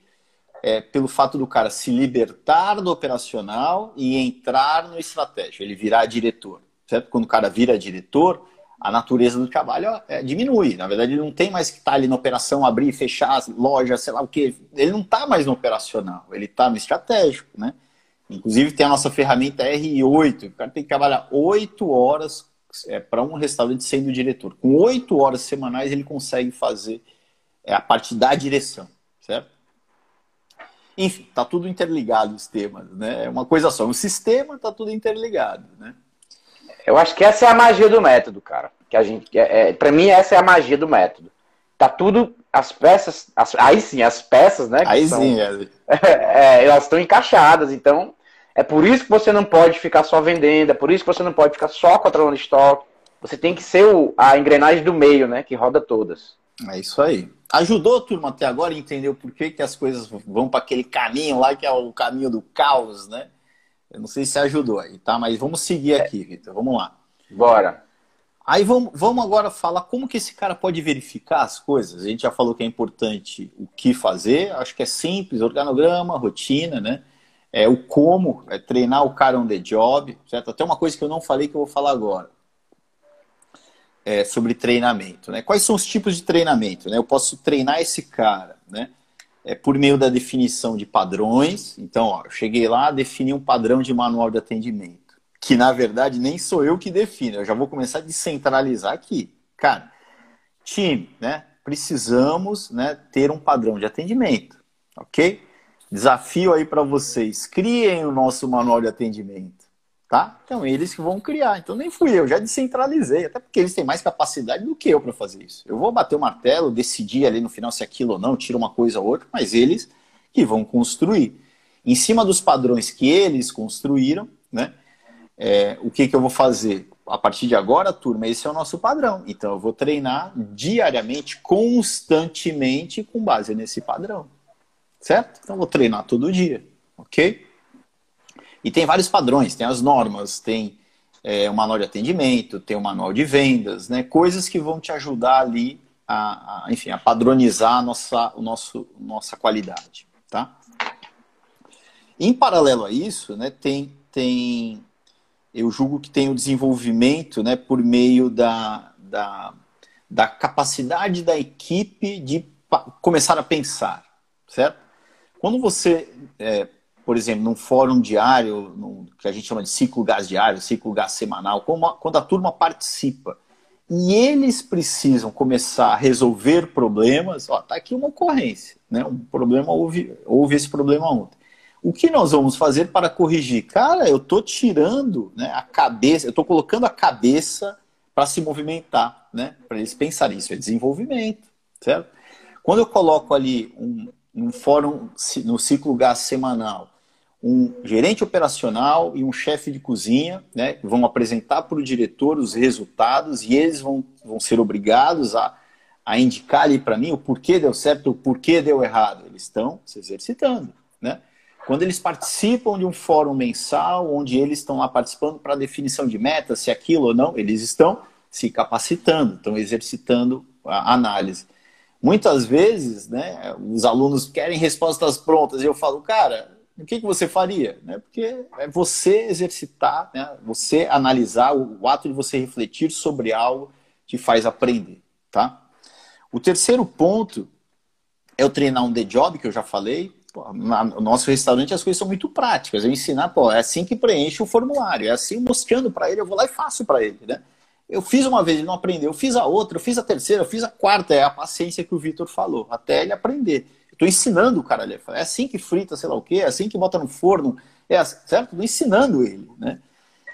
é, pelo fato do cara se libertar do operacional e entrar no estratégico, ele virar diretor. Certo? Quando o cara vira diretor, a natureza do trabalho é, diminui. Na verdade, ele não tem mais que estar tá ali na operação, abrir, fechar as lojas, sei lá o quê. Ele não está mais no operacional, ele está no estratégico, né? Inclusive tem a nossa ferramenta R8, o cara tem que trabalhar oito horas é, para um restaurante sendo diretor. Com oito horas semanais ele consegue fazer é, a parte da direção, certo? Enfim, tá tudo interligado os temas, né? É uma coisa só, um sistema tá tudo interligado, né? Eu acho que essa é a magia do método, cara. Que a gente, é, é para mim essa é a magia do método. Tá tudo as peças, as, aí sim as peças, né? Aí são, sim, é. é, elas estão encaixadas. Então é por isso que você não pode ficar só vendendo, é por isso que você não pode ficar só controlando estoque. Você tem que ser o, a engrenagem do meio, né? Que roda todas. É isso aí. Ajudou, turma, até agora a entender o porquê que as coisas vão para aquele caminho lá, que é o caminho do caos, né? Eu não sei se ajudou aí, tá? Mas vamos seguir aqui, Vitor. Vamos lá. Bora. Aí vamos, vamos agora falar como que esse cara pode verificar as coisas. A gente já falou que é importante o que fazer, acho que é simples, organograma, rotina, né? É o como, é treinar o cara on the job, certo? Até uma coisa que eu não falei que eu vou falar agora é, sobre treinamento. Né? Quais são os tipos de treinamento? Né? Eu posso treinar esse cara né? É, por meio da definição de padrões. Então, ó, eu cheguei lá, defini um padrão de manual de atendimento, que na verdade nem sou eu que defino, eu já vou começar a descentralizar aqui. Cara, time, né? precisamos né, ter um padrão de atendimento, ok? Desafio aí para vocês, criem o nosso manual de atendimento tá? Então eles que vão criar. Então nem fui eu, já descentralizei, até porque eles têm mais capacidade do que eu para fazer isso. Eu vou bater o martelo, decidir ali no final se é aquilo ou não, tira uma coisa ou outra, mas eles que vão construir. Em cima dos padrões que eles construíram, né? É, o que, que eu vou fazer? A partir de agora, turma, esse é o nosso padrão. Então eu vou treinar diariamente, constantemente, com base nesse padrão. Certo? Então eu vou treinar todo dia, ok? E tem vários padrões, tem as normas, tem é, o manual de atendimento, tem o manual de vendas, né? Coisas que vão te ajudar ali a, a enfim, a padronizar a nossa, o nosso, nossa qualidade, tá? Em paralelo a isso, né, tem, tem, eu julgo que tem o desenvolvimento, né, por meio da, da, da capacidade da equipe de começar a pensar, certo? Quando você é, por exemplo, num fórum diário, num, que a gente chama de ciclo gás diário, ciclo gás semanal, a, quando a turma participa e eles precisam começar a resolver problemas, ó, tá aqui uma ocorrência, né? Um problema houve, houve esse problema ontem. O que nós vamos fazer para corrigir? Cara, eu estou tirando né, a cabeça, eu estou colocando a cabeça para se movimentar, né? Para eles pensarem isso é desenvolvimento, certo? Quando eu coloco ali um, um fórum no ciclo gás semanal, um gerente operacional e um chefe de cozinha, né, vão apresentar para o diretor os resultados e eles vão, vão ser obrigados a, a indicar ali para mim o porquê deu certo, o porquê deu errado. Eles estão se exercitando, né? Quando eles participam de um fórum mensal, onde eles estão lá participando para definição de metas, se aquilo ou não, eles estão se capacitando, estão exercitando a análise. Muitas vezes, né, os alunos querem respostas prontas e eu falo, cara, o que, que você faria? Né? Porque é você exercitar, né, você analisar, o, ato de você refletir sobre algo te faz aprender, tá? O terceiro ponto é o treinar um the job, que eu já falei, no nosso restaurante as coisas são muito práticas. Eu ensinar, pô, é assim que preenche o formulário, é assim mostrando para ele, eu vou lá e faço para ele, né? Eu fiz uma vez, ele não aprendeu, eu fiz a outra, eu fiz a terceira, eu fiz a quarta, é a paciência que o Vitor falou, até ele aprender. Tô ensinando o cara ali, é assim que frita, sei lá o quê, é assim que bota no forno, é assim, certo? Tô ensinando ele, né?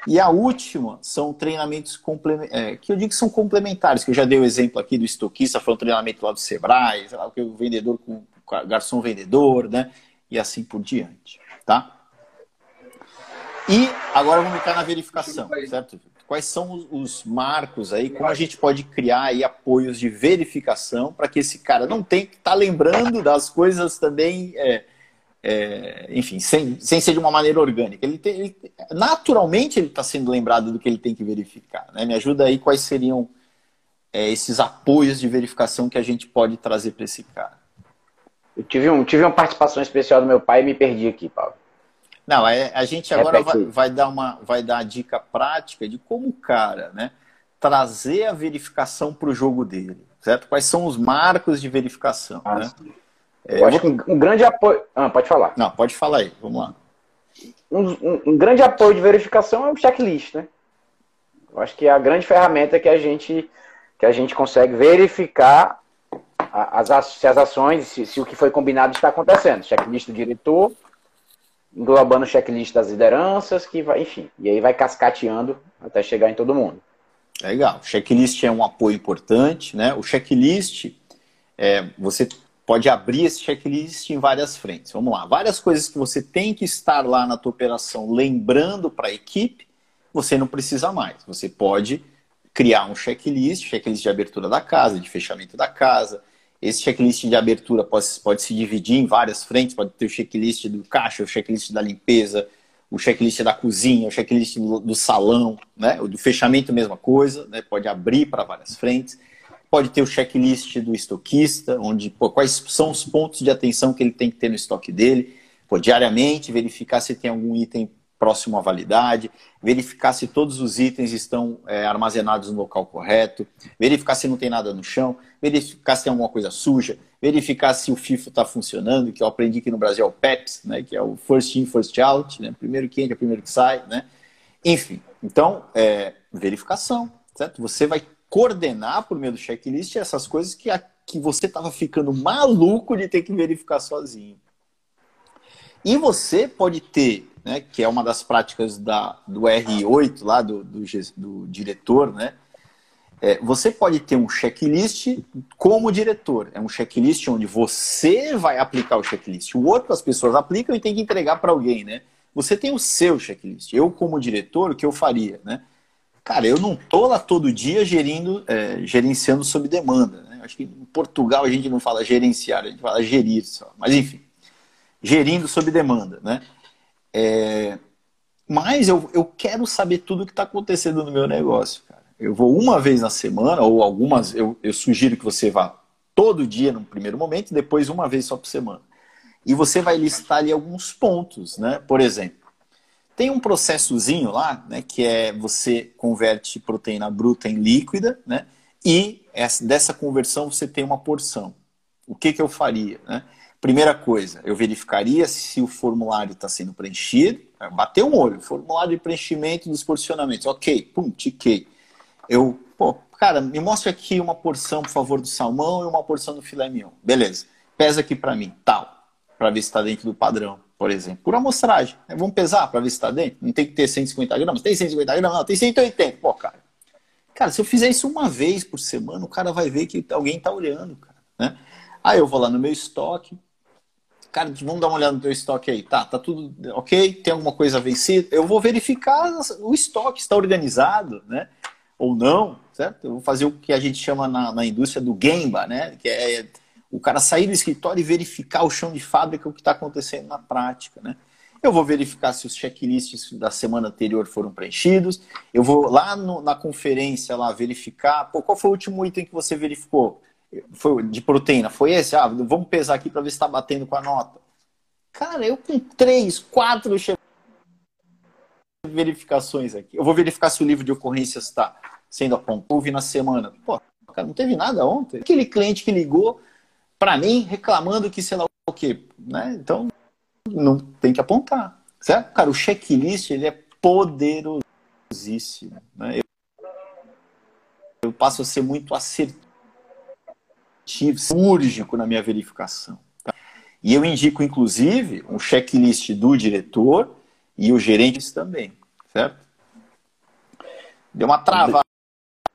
E a última são treinamentos complementares, é, que eu digo que são complementares, que eu já dei o exemplo aqui do estoquista, foi um treinamento lá do Sebrae, sei lá, o vendedor com garçom vendedor, né? E assim por diante, tá? E agora vamos ficar na verificação, certo? Quais são os marcos aí, como a gente pode criar aí apoios de verificação para que esse cara não tenha que estar tá lembrando das coisas também, é, é, enfim, sem, sem ser de uma maneira orgânica. Ele, tem, ele naturalmente ele está sendo lembrado do que ele tem que verificar. Né? Me ajuda aí quais seriam é, esses apoios de verificação que a gente pode trazer para esse cara. Eu tive, um, tive uma participação especial do meu pai e me perdi aqui, Paulo. Não, é, a gente agora vai, vai, dar uma vai dar a dica prática de como o cara, né, trazer a verificação para o jogo dele, certo? Quais são os marcos de verificação, ah, né? É, eu acho vou... que um, um, grande apoio. Ah, pode falar. Não, pode falar aí. Vamos lá. Um, um, um, grande apoio de verificação é o checklist, né? Eu acho que é a grande ferramenta que a gente que a gente consegue verificar as, se as ações, se, se, o que foi combinado está acontecendo. Checklist do diretor, englobando o checklist das lideranças, que vai, enfim, e aí vai cascateando até chegar em todo mundo. Legal. O checklist é um apoio importante, né? O checklist, é, você pode abrir esse checklist em várias frentes. Vamos lá. Várias coisas que você tem que estar lá na tua operação lembrando para a equipe, você não precisa mais. Você pode criar um checklist, checklist de abertura da casa, de fechamento da casa, esse checklist de abertura pode, pode se dividir em várias frentes, pode ter o checklist do caixa, o checklist da limpeza, o checklist da cozinha, o checklist do, do salão, né? O do fechamento, mesma coisa, né? Pode abrir para várias frentes. Pode ter o checklist do estoquista, onde pô, quais são os pontos de atenção que ele tem que ter no estoque dele. Pô, diariamente, verificar se tem algum item próximo à validade, verificar se todos os itens estão é, armazenados no local correto, verificar se não tem nada no chão, verificar se tem alguma coisa suja, verificar se o FIFO está funcionando, que eu aprendi que no Brasil é o PEPS, né, que é o First In, First Out, né, primeiro que entra, primeiro que sai, né? Enfim, então, é, verificação, certo? Você vai coordenar por meio do checklist essas coisas que, a, que você estava ficando maluco de ter que verificar sozinho. E você pode ter né, que é uma das práticas da, do R8, lá do, do, do diretor, né, é, você pode ter um checklist como diretor. É um checklist onde você vai aplicar o checklist. O outro as pessoas aplicam e tem que entregar para alguém, né? Você tem o seu checklist. Eu, como diretor, o que eu faria, né? Cara, eu não tô lá todo dia gerindo, é, gerenciando sob demanda. Né? Acho que em Portugal a gente não fala gerenciar, a gente fala gerir só. Mas enfim, gerindo sob demanda, né? É, mas eu, eu quero saber tudo o que está acontecendo no meu negócio, cara. Eu vou uma vez na semana, ou algumas, eu, eu sugiro que você vá todo dia no primeiro momento, depois uma vez só por semana. E você vai listar ali alguns pontos, né? Por exemplo, tem um processozinho lá, né, que é você converte proteína bruta em líquida, né? E essa, dessa conversão você tem uma porção. O que, que eu faria, né? Primeira coisa, eu verificaria se o formulário está sendo preenchido. É, Bateu um olho, formulário de preenchimento dos porcionamentos. Ok, pum, tiquei. Eu, pô, cara, me mostre aqui uma porção, por favor, do salmão e uma porção do filé mignon. Beleza. Pesa aqui para mim, tal. Para ver se está dentro do padrão, por exemplo. Por amostragem. Vamos pesar para ver se está dentro. Não tem que ter 150 gramas. Tem 150 gramas? Não, tem 180. Pô, cara. Cara, se eu fizer isso uma vez por semana, o cara vai ver que alguém está olhando, cara. Né? Aí eu vou lá no meu estoque. Cara, vamos dar uma olhada no teu estoque aí. Tá, tá tudo ok? Tem alguma coisa vencida? Eu vou verificar o estoque está organizado, né? Ou não, certo? Eu vou fazer o que a gente chama na, na indústria do Gemba, né? Que é o cara sair do escritório e verificar o chão de fábrica o que está acontecendo na prática, né? Eu vou verificar se os checklists da semana anterior foram preenchidos. Eu vou lá no, na conferência lá verificar. Pô, qual foi o último item que você verificou? Foi de proteína? Foi esse? Ah, vamos pesar aqui para ver se está batendo com a nota. Cara, eu com três, quatro verificações aqui. Eu vou verificar se o livro de ocorrências está sendo apontado na semana. Pô, cara, não teve nada ontem. Aquele cliente que ligou para mim reclamando que sei lá o quê, né? Então não tem que apontar, certo? Cara, o checklist ele é poderosíssimo, né? Eu, eu passo a ser muito assertivo, cirúrgico na minha verificação. Tá? E eu indico, inclusive, um checklist do diretor e o gerente também, certo? Deu uma travada.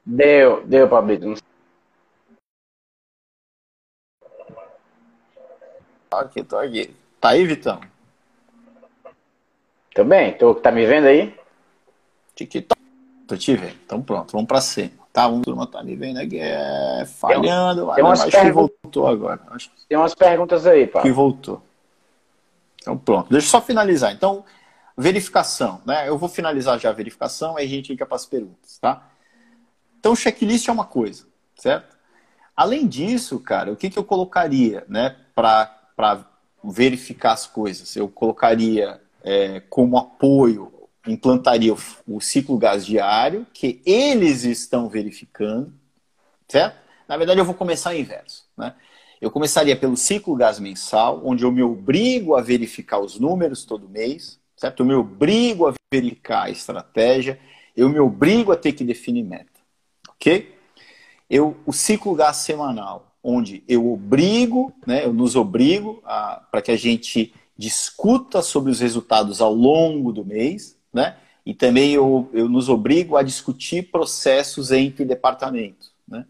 Deu, deu, Pablito. Tô aqui, tô aqui. Tá aí, Vitão? Tô bem. Tô, tá me vendo aí? TikTok. Tô te vendo. Então pronto, vamos pra cima. Tá, um turma tá me vendo aqui. É, falhando. Tem, umas acho que voltou agora. Acho tem umas perguntas aí, pá. Que voltou. Então pronto. Deixa eu só finalizar. Então, verificação, né? Eu vou finalizar já a verificação, aí a gente fica para as perguntas, tá? Então, checklist é uma coisa, certo? Além disso, cara, o que, que eu colocaria, né, para verificar as coisas. Eu colocaria é, como apoio, implantaria o, o, ciclo gás diário, que eles estão verificando, certo? Na verdade, eu vou começar o inverso. Né? Eu começaria pelo ciclo gás mensal, onde eu me obrigo a verificar os números todo mês, certo? Eu me obrigo a verificar a estratégia, eu me obrigo a ter que definir meta, ok? Eu, o ciclo gás semanal, onde eu obrigo, né, eu nos obrigo para que a gente discuta sobre os resultados ao longo do mês, né? E também eu, eu nos obrigo a discutir processos entre departamentos, né?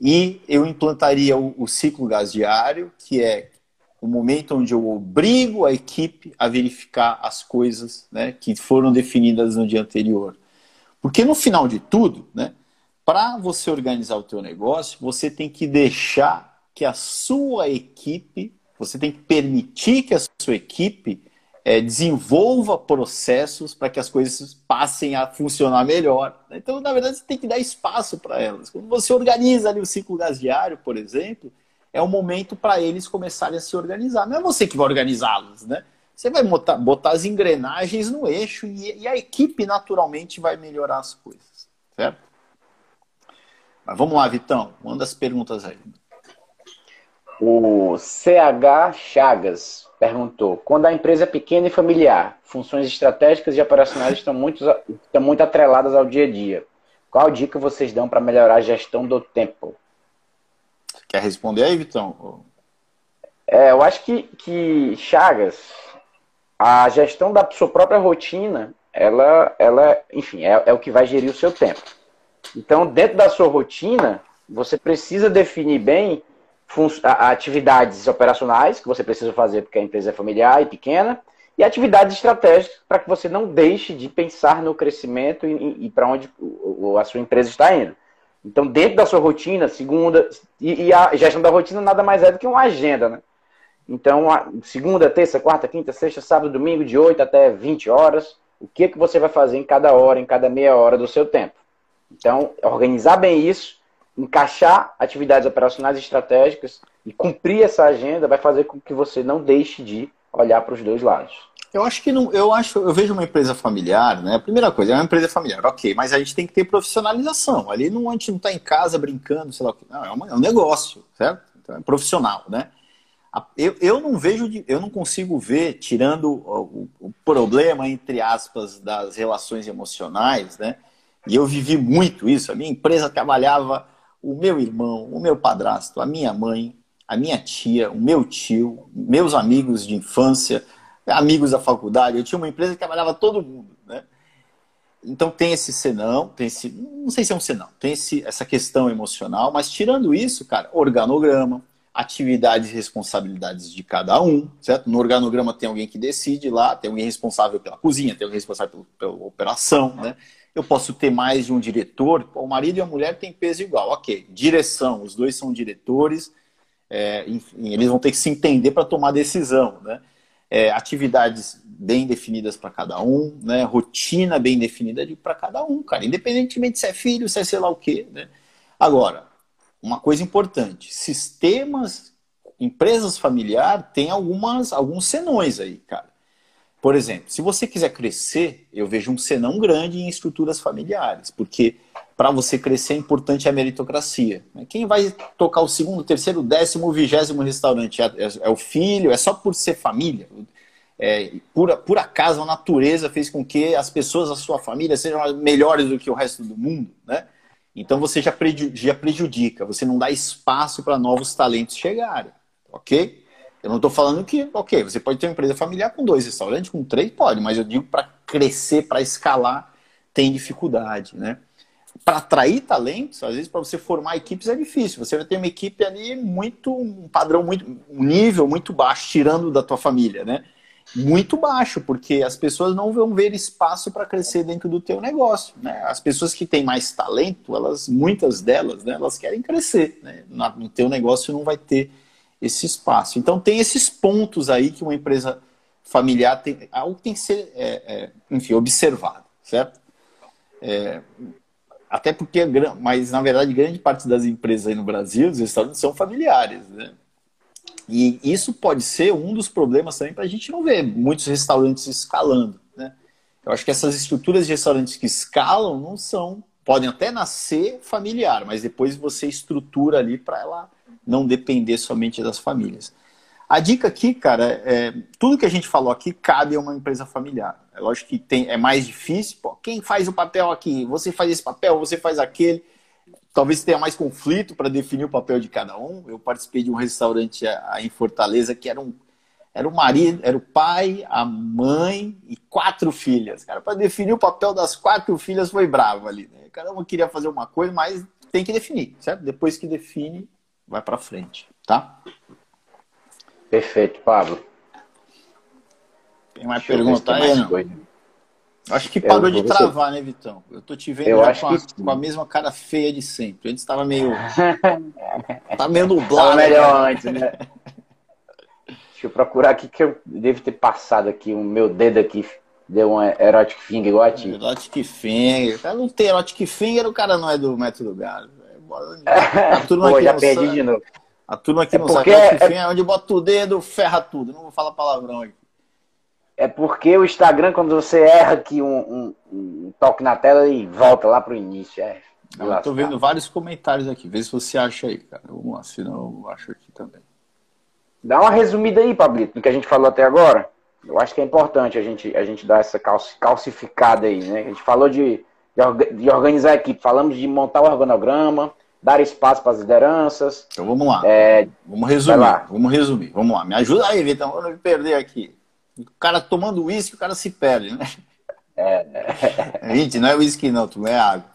E eu implantaria o, o ciclo gás diário, que é o momento onde eu obrigo a equipe a verificar as coisas né, que foram definidas no dia anterior. Porque no final de tudo, né, para você organizar o teu negócio, você tem que deixar que a sua equipe, você tem que permitir que a sua equipe é, desenvolva processos para que as coisas passem a funcionar melhor. Então, na verdade, você tem que dar espaço para elas. Quando você organiza ali o ciclo gás diário, por exemplo, é o momento para eles começarem a se organizar. Não é você que vai organizá-los, né? Você vai botar, botar as engrenagens no eixo e, e a equipe naturalmente vai melhorar as coisas, certo? Mas vamos lá, Vitão, manda as perguntas aí. O CH Chagas perguntou: quando a empresa é pequena e familiar, funções estratégicas e operacionais estão muito, estão muito atreladas ao dia a dia. Qual dica vocês dão para melhorar a gestão do tempo? Quer responder aí, Vitão? É, eu acho que, que Chagas, a gestão da sua própria rotina, ela, ela enfim, é, é o que vai gerir o seu tempo. Então, dentro da sua rotina, você precisa definir bem atividades operacionais que você precisa fazer porque a empresa é familiar e pequena e atividades estratégicas para que você não deixe de pensar no crescimento e, e para onde a sua empresa está indo. Então, dentro da sua rotina, segunda, e, e, a gestão da rotina nada mais é do que uma agenda, né? Então, segunda, terça, quarta, quinta, sexta, sábado, domingo, de 8 até 20 horas, o que, que você vai fazer em cada hora, em cada meia hora do seu tempo. Então, organizar bem isso, encaixar atividades operacionais estratégicas e cumprir essa agenda vai fazer com que você não deixe de olhar para os dois lados. Eu acho que não, eu acho, eu vejo uma empresa familiar, né? A primeira coisa, é uma empresa familiar, ok, mas a gente tem que ter profissionalização. Ali não, a gente não está em casa brincando, sei lá o que. Não, é, uma, é um negócio, certo? Então, é profissional, né? Eu, eu não vejo, eu não consigo ver, tirando o, o problema, entre aspas, das relações emocionais, né? E eu vivi muito isso. A minha empresa trabalhava o meu irmão, o meu padrasto, a minha mãe, a minha tia, o meu tio, meus amigos de infância, amigos da faculdade. Eu tinha uma empresa que trabalhava todo mundo. Né? então tem esse senão, tem esse, não sei se é um senão, tem esse, essa questão emocional, mas tirando isso, cara, organograma, atividades e responsabilidades de cada um, certo? No organograma tem alguém que decide lá, tem alguém responsável pela cozinha, tem alguém responsável pela, pela operação, né? Eu posso ter mais de um diretor, o marido e a mulher têm peso igual, ok. Direção, os dois são diretores, é, enfim, eles vão ter que se entender para tomar decisão, né? É, atividades bem definidas para cada um, né? Rotina bem definida para cada um, cara. Independentemente se é filho, se é sei lá o quê, né? Agora, uma coisa importante: sistemas, empresas familiar tem algumas alguns senões aí, cara. Por exemplo, se você quiser crescer, eu vejo um senão grande em estruturas familiares, porque para você crescer é importante a meritocracia. Quem vai tocar o segundo, terceiro, décimo, vigésimo restaurante? É, é, é o filho? É só por ser família? É, por, por acaso a natureza fez com que as pessoas da sua família sejam melhores do que o resto do mundo, né? Então você já prejudica, você não dá espaço para novos talentos chegarem, ok? Eu não estou falando que, ok, você pode ter uma empresa familiar com dois restaurantes, com três, pode, mas eu digo para crescer, para escalar, tem dificuldade, né? Para atrair talentos, às vezes para você formar equipes é difícil. Você vai ter uma equipe ali muito, um padrão muito, um nível muito baixo, tirando da tua família, né? muito baixo, porque as pessoas não vão ver espaço para crescer dentro do teu negócio. Né? As pessoas que têm mais talento, elas, muitas delas, né, elas querem crescer. Né? No teu negócio não vai ter esse espaço. Então tem esses pontos aí que uma empresa familiar tem, algo tem que ser, é, é, enfim, observado, certo? É, até porque, mas na verdade, grande parte das empresas aí no Brasil, os restaurantes são familiares, né? E isso pode ser um dos problemas também para a gente não ver muitos restaurantes escalando. Né? Eu acho que essas estruturas de restaurantes que escalam não são, podem até nascer familiar, mas depois você estrutura ali para ela não depender somente das famílias. A dica aqui, cara, é tudo que a gente falou aqui cabe a uma empresa familiar. É lógico que tem, é mais difícil. Pô, quem faz o papel aqui? Você faz esse papel, você faz aquele talvez tenha mais conflito para definir o papel de cada um. Eu participei de um restaurante em Fortaleza que era um era o marido, era o pai, a mãe e quatro filhas. Cara, para definir o papel das quatro filhas foi bravo ali. Né? Cada uma queria fazer uma coisa, mas tem que definir, certo? Depois que define, vai para frente, tá? Perfeito, Pablo. Tem mais pergunta aí, não? Coisa. Acho que parou de travar, né, Vitão? Eu tô te vendo com a, com, a, mesma cara feia de sempre. Antes estava meio. tá meio nublado. melhor né? antes, né? Deixa eu procurar aqui que eu devo ter passado aqui. O meu dedo aqui deu um erotic finger igual a ti. Erotic finger. Não tem erotic finger, o cara não é do método gado. A turma Pô, já perdi sabe. de novo. A turma aqui é não sabe é... é onde bota o dedo, ferra tudo. Não vou falar palavrão aqui. É porque o Instagram, quando você erra aqui um, um, um toque na tela e volta lá pro início. É, eu tô vendo vários comentários aqui. Vê se você acha aí, cara. Vamos lá, senão eu acho aqui também. Dá uma resumida aí, Pablito, do que a gente falou até agora. Eu acho que é importante a gente, a gente dar essa calcificada aí, né? A gente falou de, de organizar a equipe, falamos de montar o organograma, dar espaço para as lideranças. Então vamos lá. É... Vamos resumir. Vamos resumir. Vamos lá. Me ajuda aí, Vitor, para não me perder aqui. O cara tomando uísque, o cara se perde, né? É. Gente, não é uísque não, tu é água.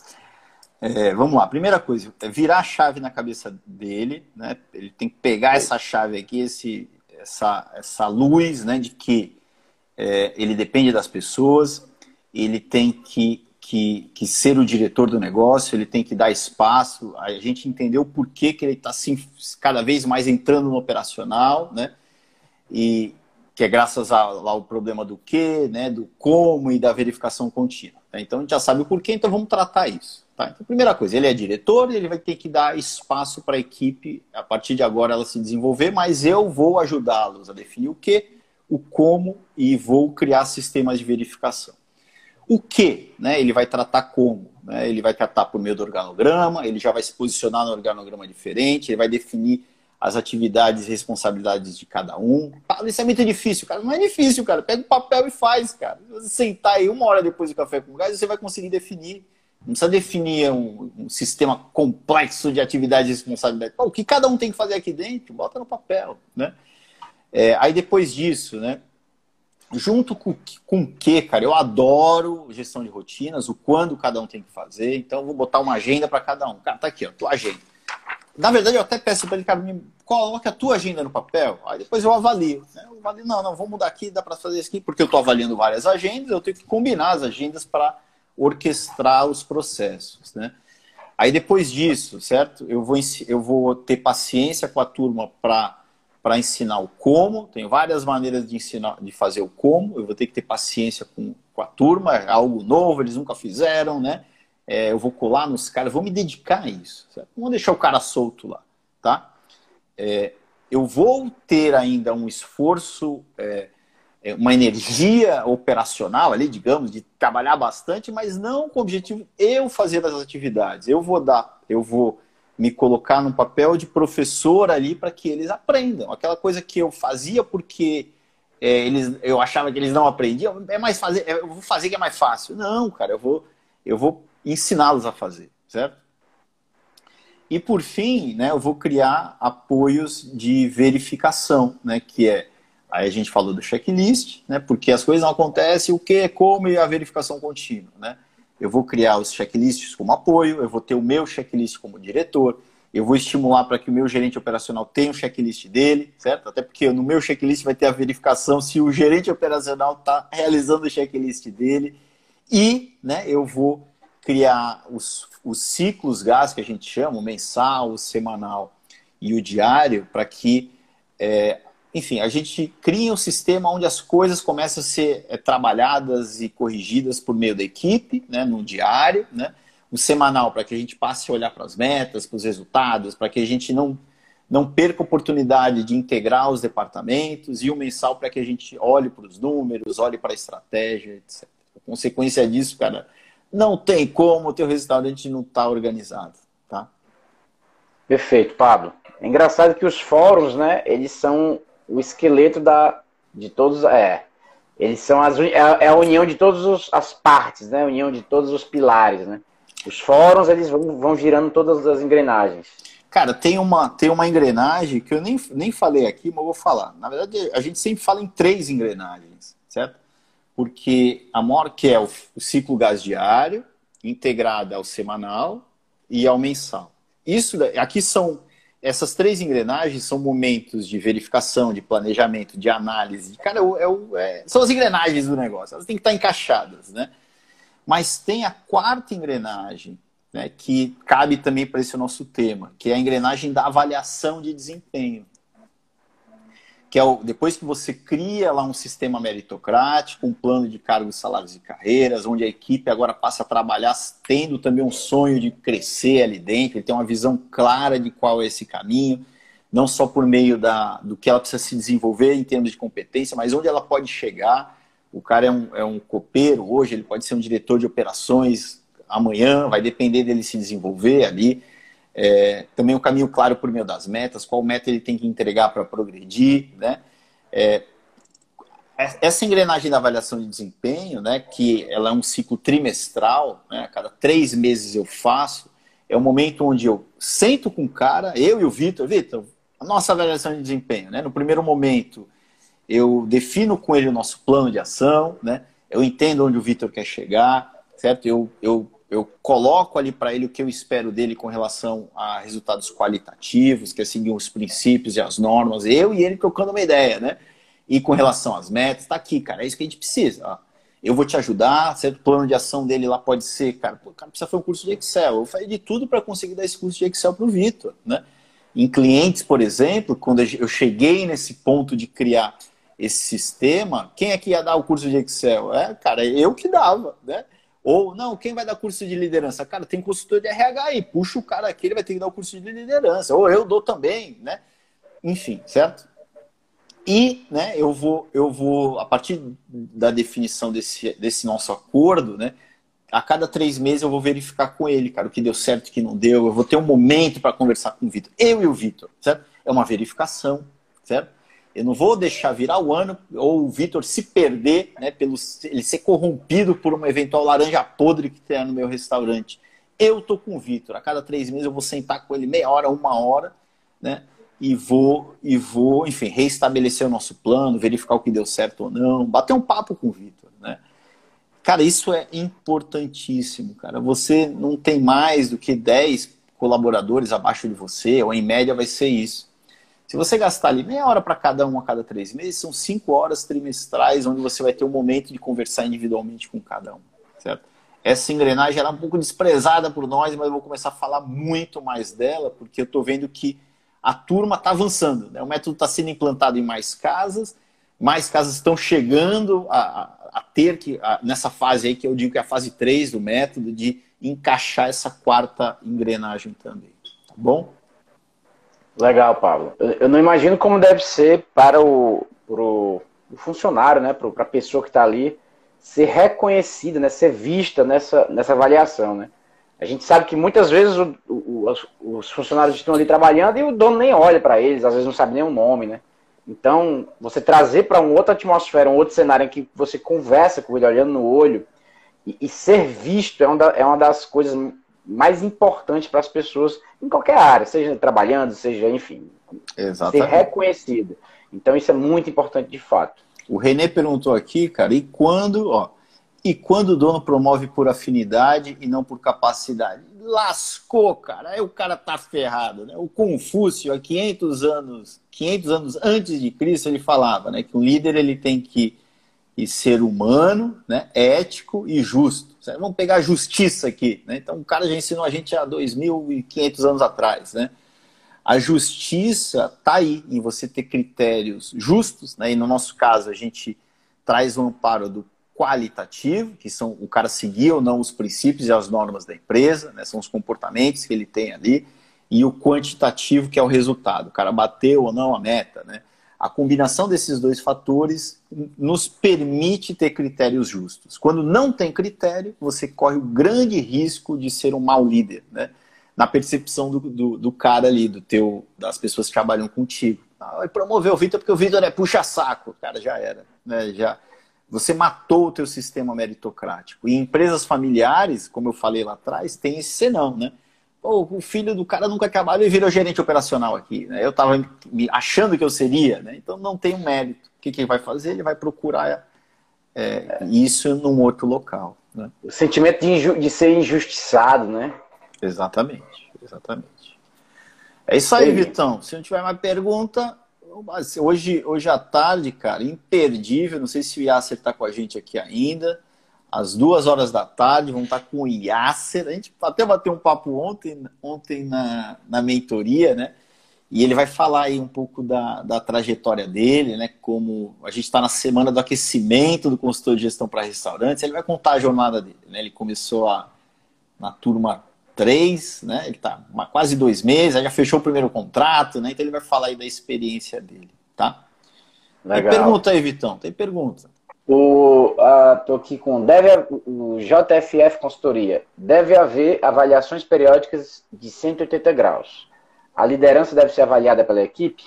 É, vamos lá, primeira coisa, é virar a chave na cabeça dele, né? Ele tem que pegar essa chave aqui, esse, essa, essa luz, né? De que é, ele depende das pessoas, ele tem que, que, que, ser o diretor do negócio, ele tem que dar espaço. A gente entendeu o porquê que ele está assim, cada vez mais entrando no operacional, né? E, que é graças ao, problema do que, né, do como e da verificação contínua. Tá? Então a gente já sabe o porquê, então vamos tratar isso. Tá? Então, primeira coisa, ele é diretor ele vai ter que dar espaço para a equipe, a partir de agora, ela se desenvolver, mas eu vou ajudá-los a definir o que, o como e vou criar sistemas de verificação. O que, né, ele vai tratar como? Né? Ele vai tratar por meio do organograma, ele já vai se posicionar no organograma diferente, ele vai definir as atividades e responsabilidades de cada um. Isso é muito difícil, cara. Não é difícil, cara. Pega o papel e faz, cara. Se você sentar aí uma hora depois do café com gás, você vai conseguir definir. Não precisa definir um, um sistema complexo de atividades e responsabilidades. o que cada um tem que fazer aqui dentro, bota no papel, né? É, aí depois disso, né? Junto com o que, cara? Eu adoro gestão de rotinas, o quando cada um tem que fazer. Então, vou botar uma agenda para cada um. Cara, tá aqui, ó, tua agenda. Na verdade, eu até peço para ele, cara, me coloque a tua agenda no papel, aí depois eu avalio. Né? Eu avalio, não, não, vamos mudar aqui, dá para fazer isso aqui, porque eu estou avaliando várias agendas, eu tenho que combinar as agendas para orquestrar os processos, né? Aí depois disso, certo? Eu vou, eu vou ter paciência com a turma para para ensinar o como. Tem várias maneiras de ensinar, de fazer o como. Eu vou ter que ter paciência com, com a turma, é algo novo, eles nunca fizeram, né? É, eu vou colar nos caras, vou me dedicar a isso. Certo? Não vou deixar o cara solto lá, tá? É, eu vou ter ainda um esforço, é, é uma energia operacional ali, digamos, de trabalhar bastante, mas não com o objetivo eu fazer as atividades. Eu vou dar, eu vou me colocar no papel de professor ali para que eles aprendam. Aquela coisa que eu fazia porque é, eles, eu achava que eles não aprendiam, é mais fazer, eu vou fazer que é mais fácil. Não, cara, eu vou, eu vou ensiná-los a fazer, certo? E por fim, né, eu vou criar apoios de verificação, né, que é aí a gente falou do checklist, né, porque as coisas não acontecem, o que, como e a verificação contínua, né? Eu vou criar os checklists como apoio, eu vou ter o meu checklist como diretor, eu vou estimular para que o meu gerente operacional tenha o checklist dele, certo? Até porque no meu checklist vai ter a verificação se o gerente operacional está realizando o checklist dele. E né, eu vou criar os, os ciclos gás que a gente chama, o mensal, o semanal e o diário, para que é, enfim, a gente cria um sistema onde as coisas começam a ser é, trabalhadas e corrigidas por meio da equipe, né, no diário, né, o semanal para que a gente passe a olhar para as metas, para os resultados, para que a gente não, não perca a oportunidade de integrar os departamentos, e o mensal para que a gente olhe para os números, olhe para a estratégia, etc. A consequência disso, cara, não tem como o teu restaurante não estar tá organizado, tá? Perfeito, Pablo. É engraçado que os fóruns, né, eles são o esqueleto da, de todos. É, eles são as, é, é a união de todas as partes, né? A união de todos os pilares, né? Os fóruns, eles vão, vão girando todas as engrenagens. Cara, tem uma, tem uma engrenagem que eu nem, nem falei aqui, mas vou falar. Na verdade, a gente sempre fala em três engrenagens, certo? Porque a maior que é o, o ciclo gás diário, integrada ao semanal e ao mensal. Isso aqui são essas três engrenagens são momentos de verificação, de planejamento, de análise. Cara, é, é, são as engrenagens do negócio. Elas têm que estar encaixadas, né? Mas tem a quarta engrenagem, né, que cabe também para esse nosso tema, que é a engrenagem da avaliação de desempenho que é o, depois que você cria lá um sistema meritocrático, um plano de cargos, salários e carreiras, onde a equipe agora passa a trabalhar tendo também um sonho de crescer ali dentro, ele tem uma visão clara de qual é esse caminho, não só por meio da, do que ela precisa se desenvolver em termos de competência, mas onde ela pode chegar. O cara é um, é um copeiro hoje, ele pode ser um diretor de operações amanhã, vai depender dele se desenvolver ali. É, também o um caminho claro por meio das metas, qual meta ele tem que entregar para progredir, né? É, essa engrenagem da avaliação de desempenho, né, que ela é um ciclo trimestral, né, a cada três meses eu faço, é o momento onde eu sento com o cara, eu e o Vitor, Vitor, a nossa avaliação de desempenho, né, no primeiro momento eu defino com ele o nosso plano de ação, né, eu entendo onde o Vitor quer chegar, certo? Eu, eu eu coloco ali para ele o que eu espero dele com relação a resultados qualitativos, que é seguir os princípios e as normas, eu e ele trocando uma ideia, né? E com relação às metas, tá aqui, cara, é isso que a gente precisa. Ó. Eu vou te ajudar, certo? O plano de ação dele lá pode ser, cara, pô, cara precisa fazer um curso de Excel. Eu falei de tudo para conseguir dar esse curso de Excel para o Vitor, né? Em clientes, por exemplo, quando eu cheguei nesse ponto de criar esse sistema, quem é que ia dar o curso de Excel? É, cara, eu que dava, né? Ou, não, quem vai dar curso de liderança? Cara, tem consultor de RH aí, puxa o cara aqui, ele vai ter que dar o curso de liderança. Ou eu dou também, né? Enfim, certo? E, né, eu vou, eu vou, a partir da definição desse, desse nosso acordo, né, a cada três meses eu vou verificar com ele, cara, o que deu certo, o que não deu. Eu vou ter um momento para conversar com o Vitor. Eu e o Vitor, certo? É uma verificação, certo? Eu não vou deixar virar o ano ou o Vitor se perder, né, pelo ele ser corrompido por uma eventual laranja podre que tem no meu restaurante. Eu tô com o Vitor. A cada três meses eu vou sentar com ele meia hora, uma hora, né? e vou, e vou, enfim, reestabelecer o nosso plano, verificar o que deu certo ou não, bater um papo com o Vitor, né? Cara, isso é importantíssimo, cara. Você não tem mais do que 10 colaboradores abaixo de você, ou em média vai ser isso. Se você gastar ali meia hora para cada um a cada três meses, são cinco horas trimestrais onde você vai ter um momento de conversar individualmente com cada um, certo? Essa engrenagem era é um pouco desprezada por nós, mas eu vou começar a falar muito mais dela, porque eu estou vendo que a turma está avançando. Né? O método está sendo implantado em mais casas, mais casas estão chegando a, a, a ter que, a, nessa fase aí, que eu digo que é a fase 3 do método, de encaixar essa quarta engrenagem também. Tá bom? Legal, Pablo. Eu não imagino como deve ser para o, pro, o funcionário, né, para a pessoa que está ali, ser reconhecida, né, ser vista nessa, nessa avaliação. Né? A gente sabe que muitas vezes o, o, os, os, funcionários estão ali trabalhando e o dono nem olha para eles, às vezes não sabe nem o nome. Né? Então, você trazer para uma outra atmosfera, um outro cenário em que você conversa com ele olhando no olho e, e ser visto é uma, da, é uma das coisas mais importantes para as pessoas em qualquer área, seja trabalhando, seja, enfim, Exatamente. ser reconhecido. Então, isso é muito importante de fato. O Renê perguntou aqui, cara, e quando, ó, e quando o dono promove por afinidade e não por capacidade? Lascou, cara. Aí o cara tá ferrado, né? O Confúcio, há 500 anos, 500 anos antes de Cristo, ele falava, né, que um líder ele tem que e ser humano, né, ético e justo. Vamos pegar a justiça aqui. Né? Então, o cara já ensinou a gente há 2.500 anos atrás. Né? A justiça está aí, em você ter critérios justos. Né? E no nosso caso, a gente traz o amparo do qualitativo, que são o cara seguir ou não os princípios e as normas da empresa, né? são os comportamentos que ele tem ali, e o quantitativo, que é o resultado, o cara bateu ou não a meta. Né? A combinação desses dois fatores nos permite ter critérios justos. Quando não tem critério, você corre o grande risco de ser um mau líder, né? Na percepção do, do, do cara ali, do teu, das pessoas que trabalham contigo. Ah, promover o Vitor porque o Vitor é puxa-saco. Cara, já era. Né? Já, você matou o teu sistema meritocrático. E em empresas familiares, como eu falei lá atrás, tem esse senão, né? Pô, o filho do cara nunca trabalhou e virou gerente operacional aqui. Né? Eu estava achando que eu seria, né? então não tem um mérito. O que, que ele vai fazer? Ele vai procurar é, isso num outro local. Né? O sentimento de, de, ser injustiçado, né? Exatamente, exatamente. É isso aí, Sim. Vitão. Se não tiver mais pergunta, hoje, hoje à tarde, cara, imperdível. Não sei se o Yasser está com a gente aqui ainda às duas horas da tarde, vamos estar com o Yasser. A gente até bateu um papo ontem, ontem na, na mentoria, né? E ele vai falar aí um pouco da, da trajetória dele, né? Como a gente está na semana do aquecimento do consultor de gestão para restaurantes, ele vai contar a jornada dele, né? Ele começou a, na turma 3, né? Ele está há quase dois meses, já fechou o primeiro contrato, né? Então ele vai falar aí da experiência dele, tá? Legal. Tem pergunta aí, Vitão? Tem pergunta. O, uh, tô aqui com deve, o JFF Consultoria. Deve haver avaliações periódicas de 180 graus. A liderança deve ser avaliada pela equipe?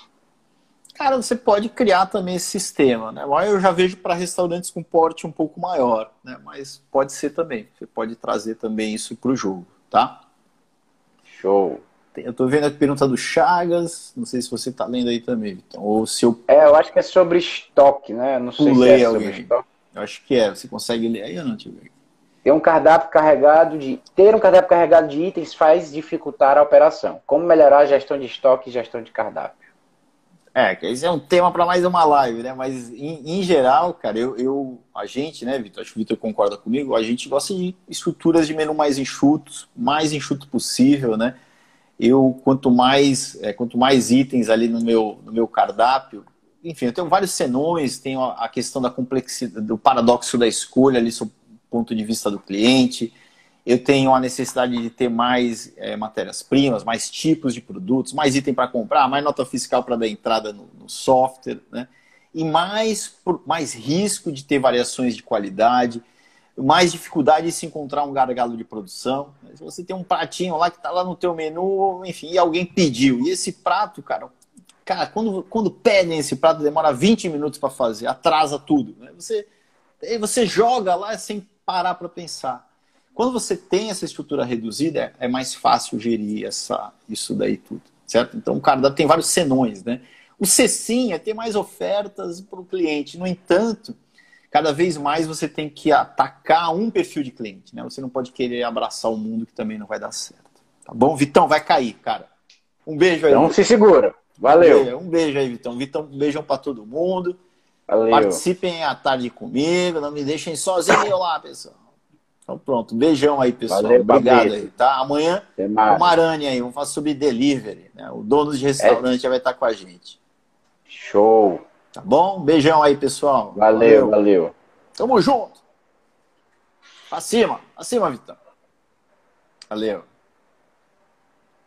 Cara, você pode criar também esse sistema, né? Eu já vejo para restaurantes com porte um pouco maior, né? Mas pode ser também. Você pode trazer também isso para o jogo, tá? Show. Eu estou vendo a pergunta do Chagas, não sei se você está lendo aí também, Vitor. Ou se eu... É, eu acho que é sobre estoque, né? Não sei Pulei se é alguém. sobre estoque. Eu acho que é. Você consegue ler aí ou não, Tio? Ter um cardápio carregado de ter um cardápio carregado de itens faz dificultar a operação. Como melhorar a gestão de estoque e gestão de cardápio? É, esse é um tema para mais uma live, né? Mas em, em geral, cara, eu, eu, a gente, né, Vitor? Acho que o Vitor concorda comigo. A gente gosta de estruturas de menu mais enxutos, mais enxuto possível, né? Eu quanto mais é, quanto mais itens ali no meu, no meu cardápio, enfim, eu tenho vários senões, tenho a questão da complexidade, do paradoxo da escolha ali, sob ponto de vista do cliente. Eu tenho a necessidade de ter mais é, matérias-primas, mais tipos de produtos, mais item para comprar, mais nota fiscal para dar entrada no, no software, né? E mais, mais risco de ter variações de qualidade mais dificuldade de se encontrar um gargalo de produção. Se você tem um pratinho lá que está lá no teu menu, enfim, e alguém pediu. E esse prato, cara, cara, quando, quando pedem esse prato, demora 20 minutos para fazer, atrasa tudo. Né? Você, você joga lá sem parar para pensar. Quando você tem essa estrutura reduzida, é, é mais fácil gerir essa, isso daí tudo. certo? Então o cardápio tem vários senões, né? O é ter mais ofertas para o cliente. No entanto, cada vez mais você tem que atacar um perfil de cliente, né? Você não pode querer abraçar o mundo que também não vai dar certo. Tá bom? Vitão, vai cair, cara. Um beijo aí. Então se segura. Valeu. Um beijo aí, Vitão. Vitão, um beijão para todo mundo. Valeu. Participem à tarde comigo, não me deixem sozinho lá, pessoal. Então pronto, beijão aí, pessoal. Valeu, Obrigado aí, tá? Amanhã, o Marani aí, vamos falar sobre delivery. Né? O dono de restaurante é. vai estar com a gente. Show. Tá bom? Beijão aí, pessoal. Valeu, valeu. valeu. Tamo junto. Acima, acima, Vitão. Valeu.